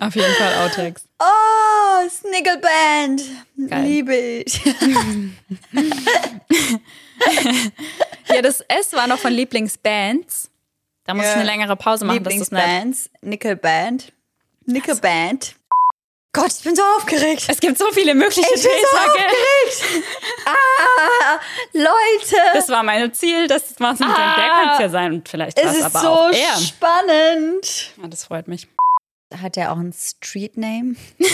auf jeden Fall Outtakes. Oh, Snickelband. Liebe ich. Ja, das S war noch von Lieblingsbands. Da muss Ja. ich eine längere Pause machen, dass das. Lieblingsbands, Nickelband. Nickelband. Gott, ich bin so aufgeregt. Es gibt so viele mögliche Ich bin so Täter, gell? aufgeregt. Ah, Leute. Das war mein Ziel, das war's mit dem. Der Ah. könnte ja sein und vielleicht war es es ist aber so auch er. spannend. Ja, das freut mich. Hat er auch einen Street Name? <laughs>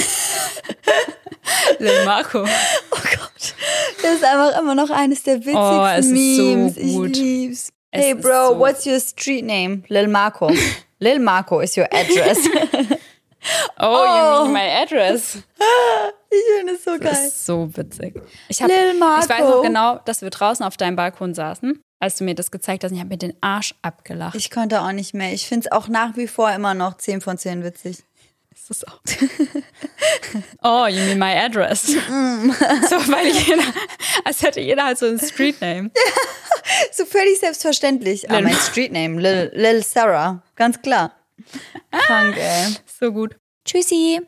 Lil Marco. Oh Gott. Das ist einfach immer noch eines der witzigsten Oh, es ist so Memes. gut. Ich lieb's. Es hey Bro, so- what's your street name? Lil Marco. <laughs> Lil Marco is your address. <laughs> Oh, Oh. you mean my address. <laughs> ich finde es so Das geil. ist so witzig. Ich, hab, Lil ich weiß noch genau, dass wir draußen auf deinem Balkon saßen, als du mir das gezeigt hast. und Ich habe mir den Arsch abgelacht. Ich konnte auch nicht mehr. Ich finde es auch nach wie vor immer noch 10 von 10 witzig. das ist auch. <laughs> Oh, you mean my address? <laughs> so, weil jeder, als hätte jeder halt so ein Street Name. So völlig selbstverständlich. Ah, mein Street Name, Lil, Lil Sarah. Ganz klar. Krank, ey. So gut. Tschüssi.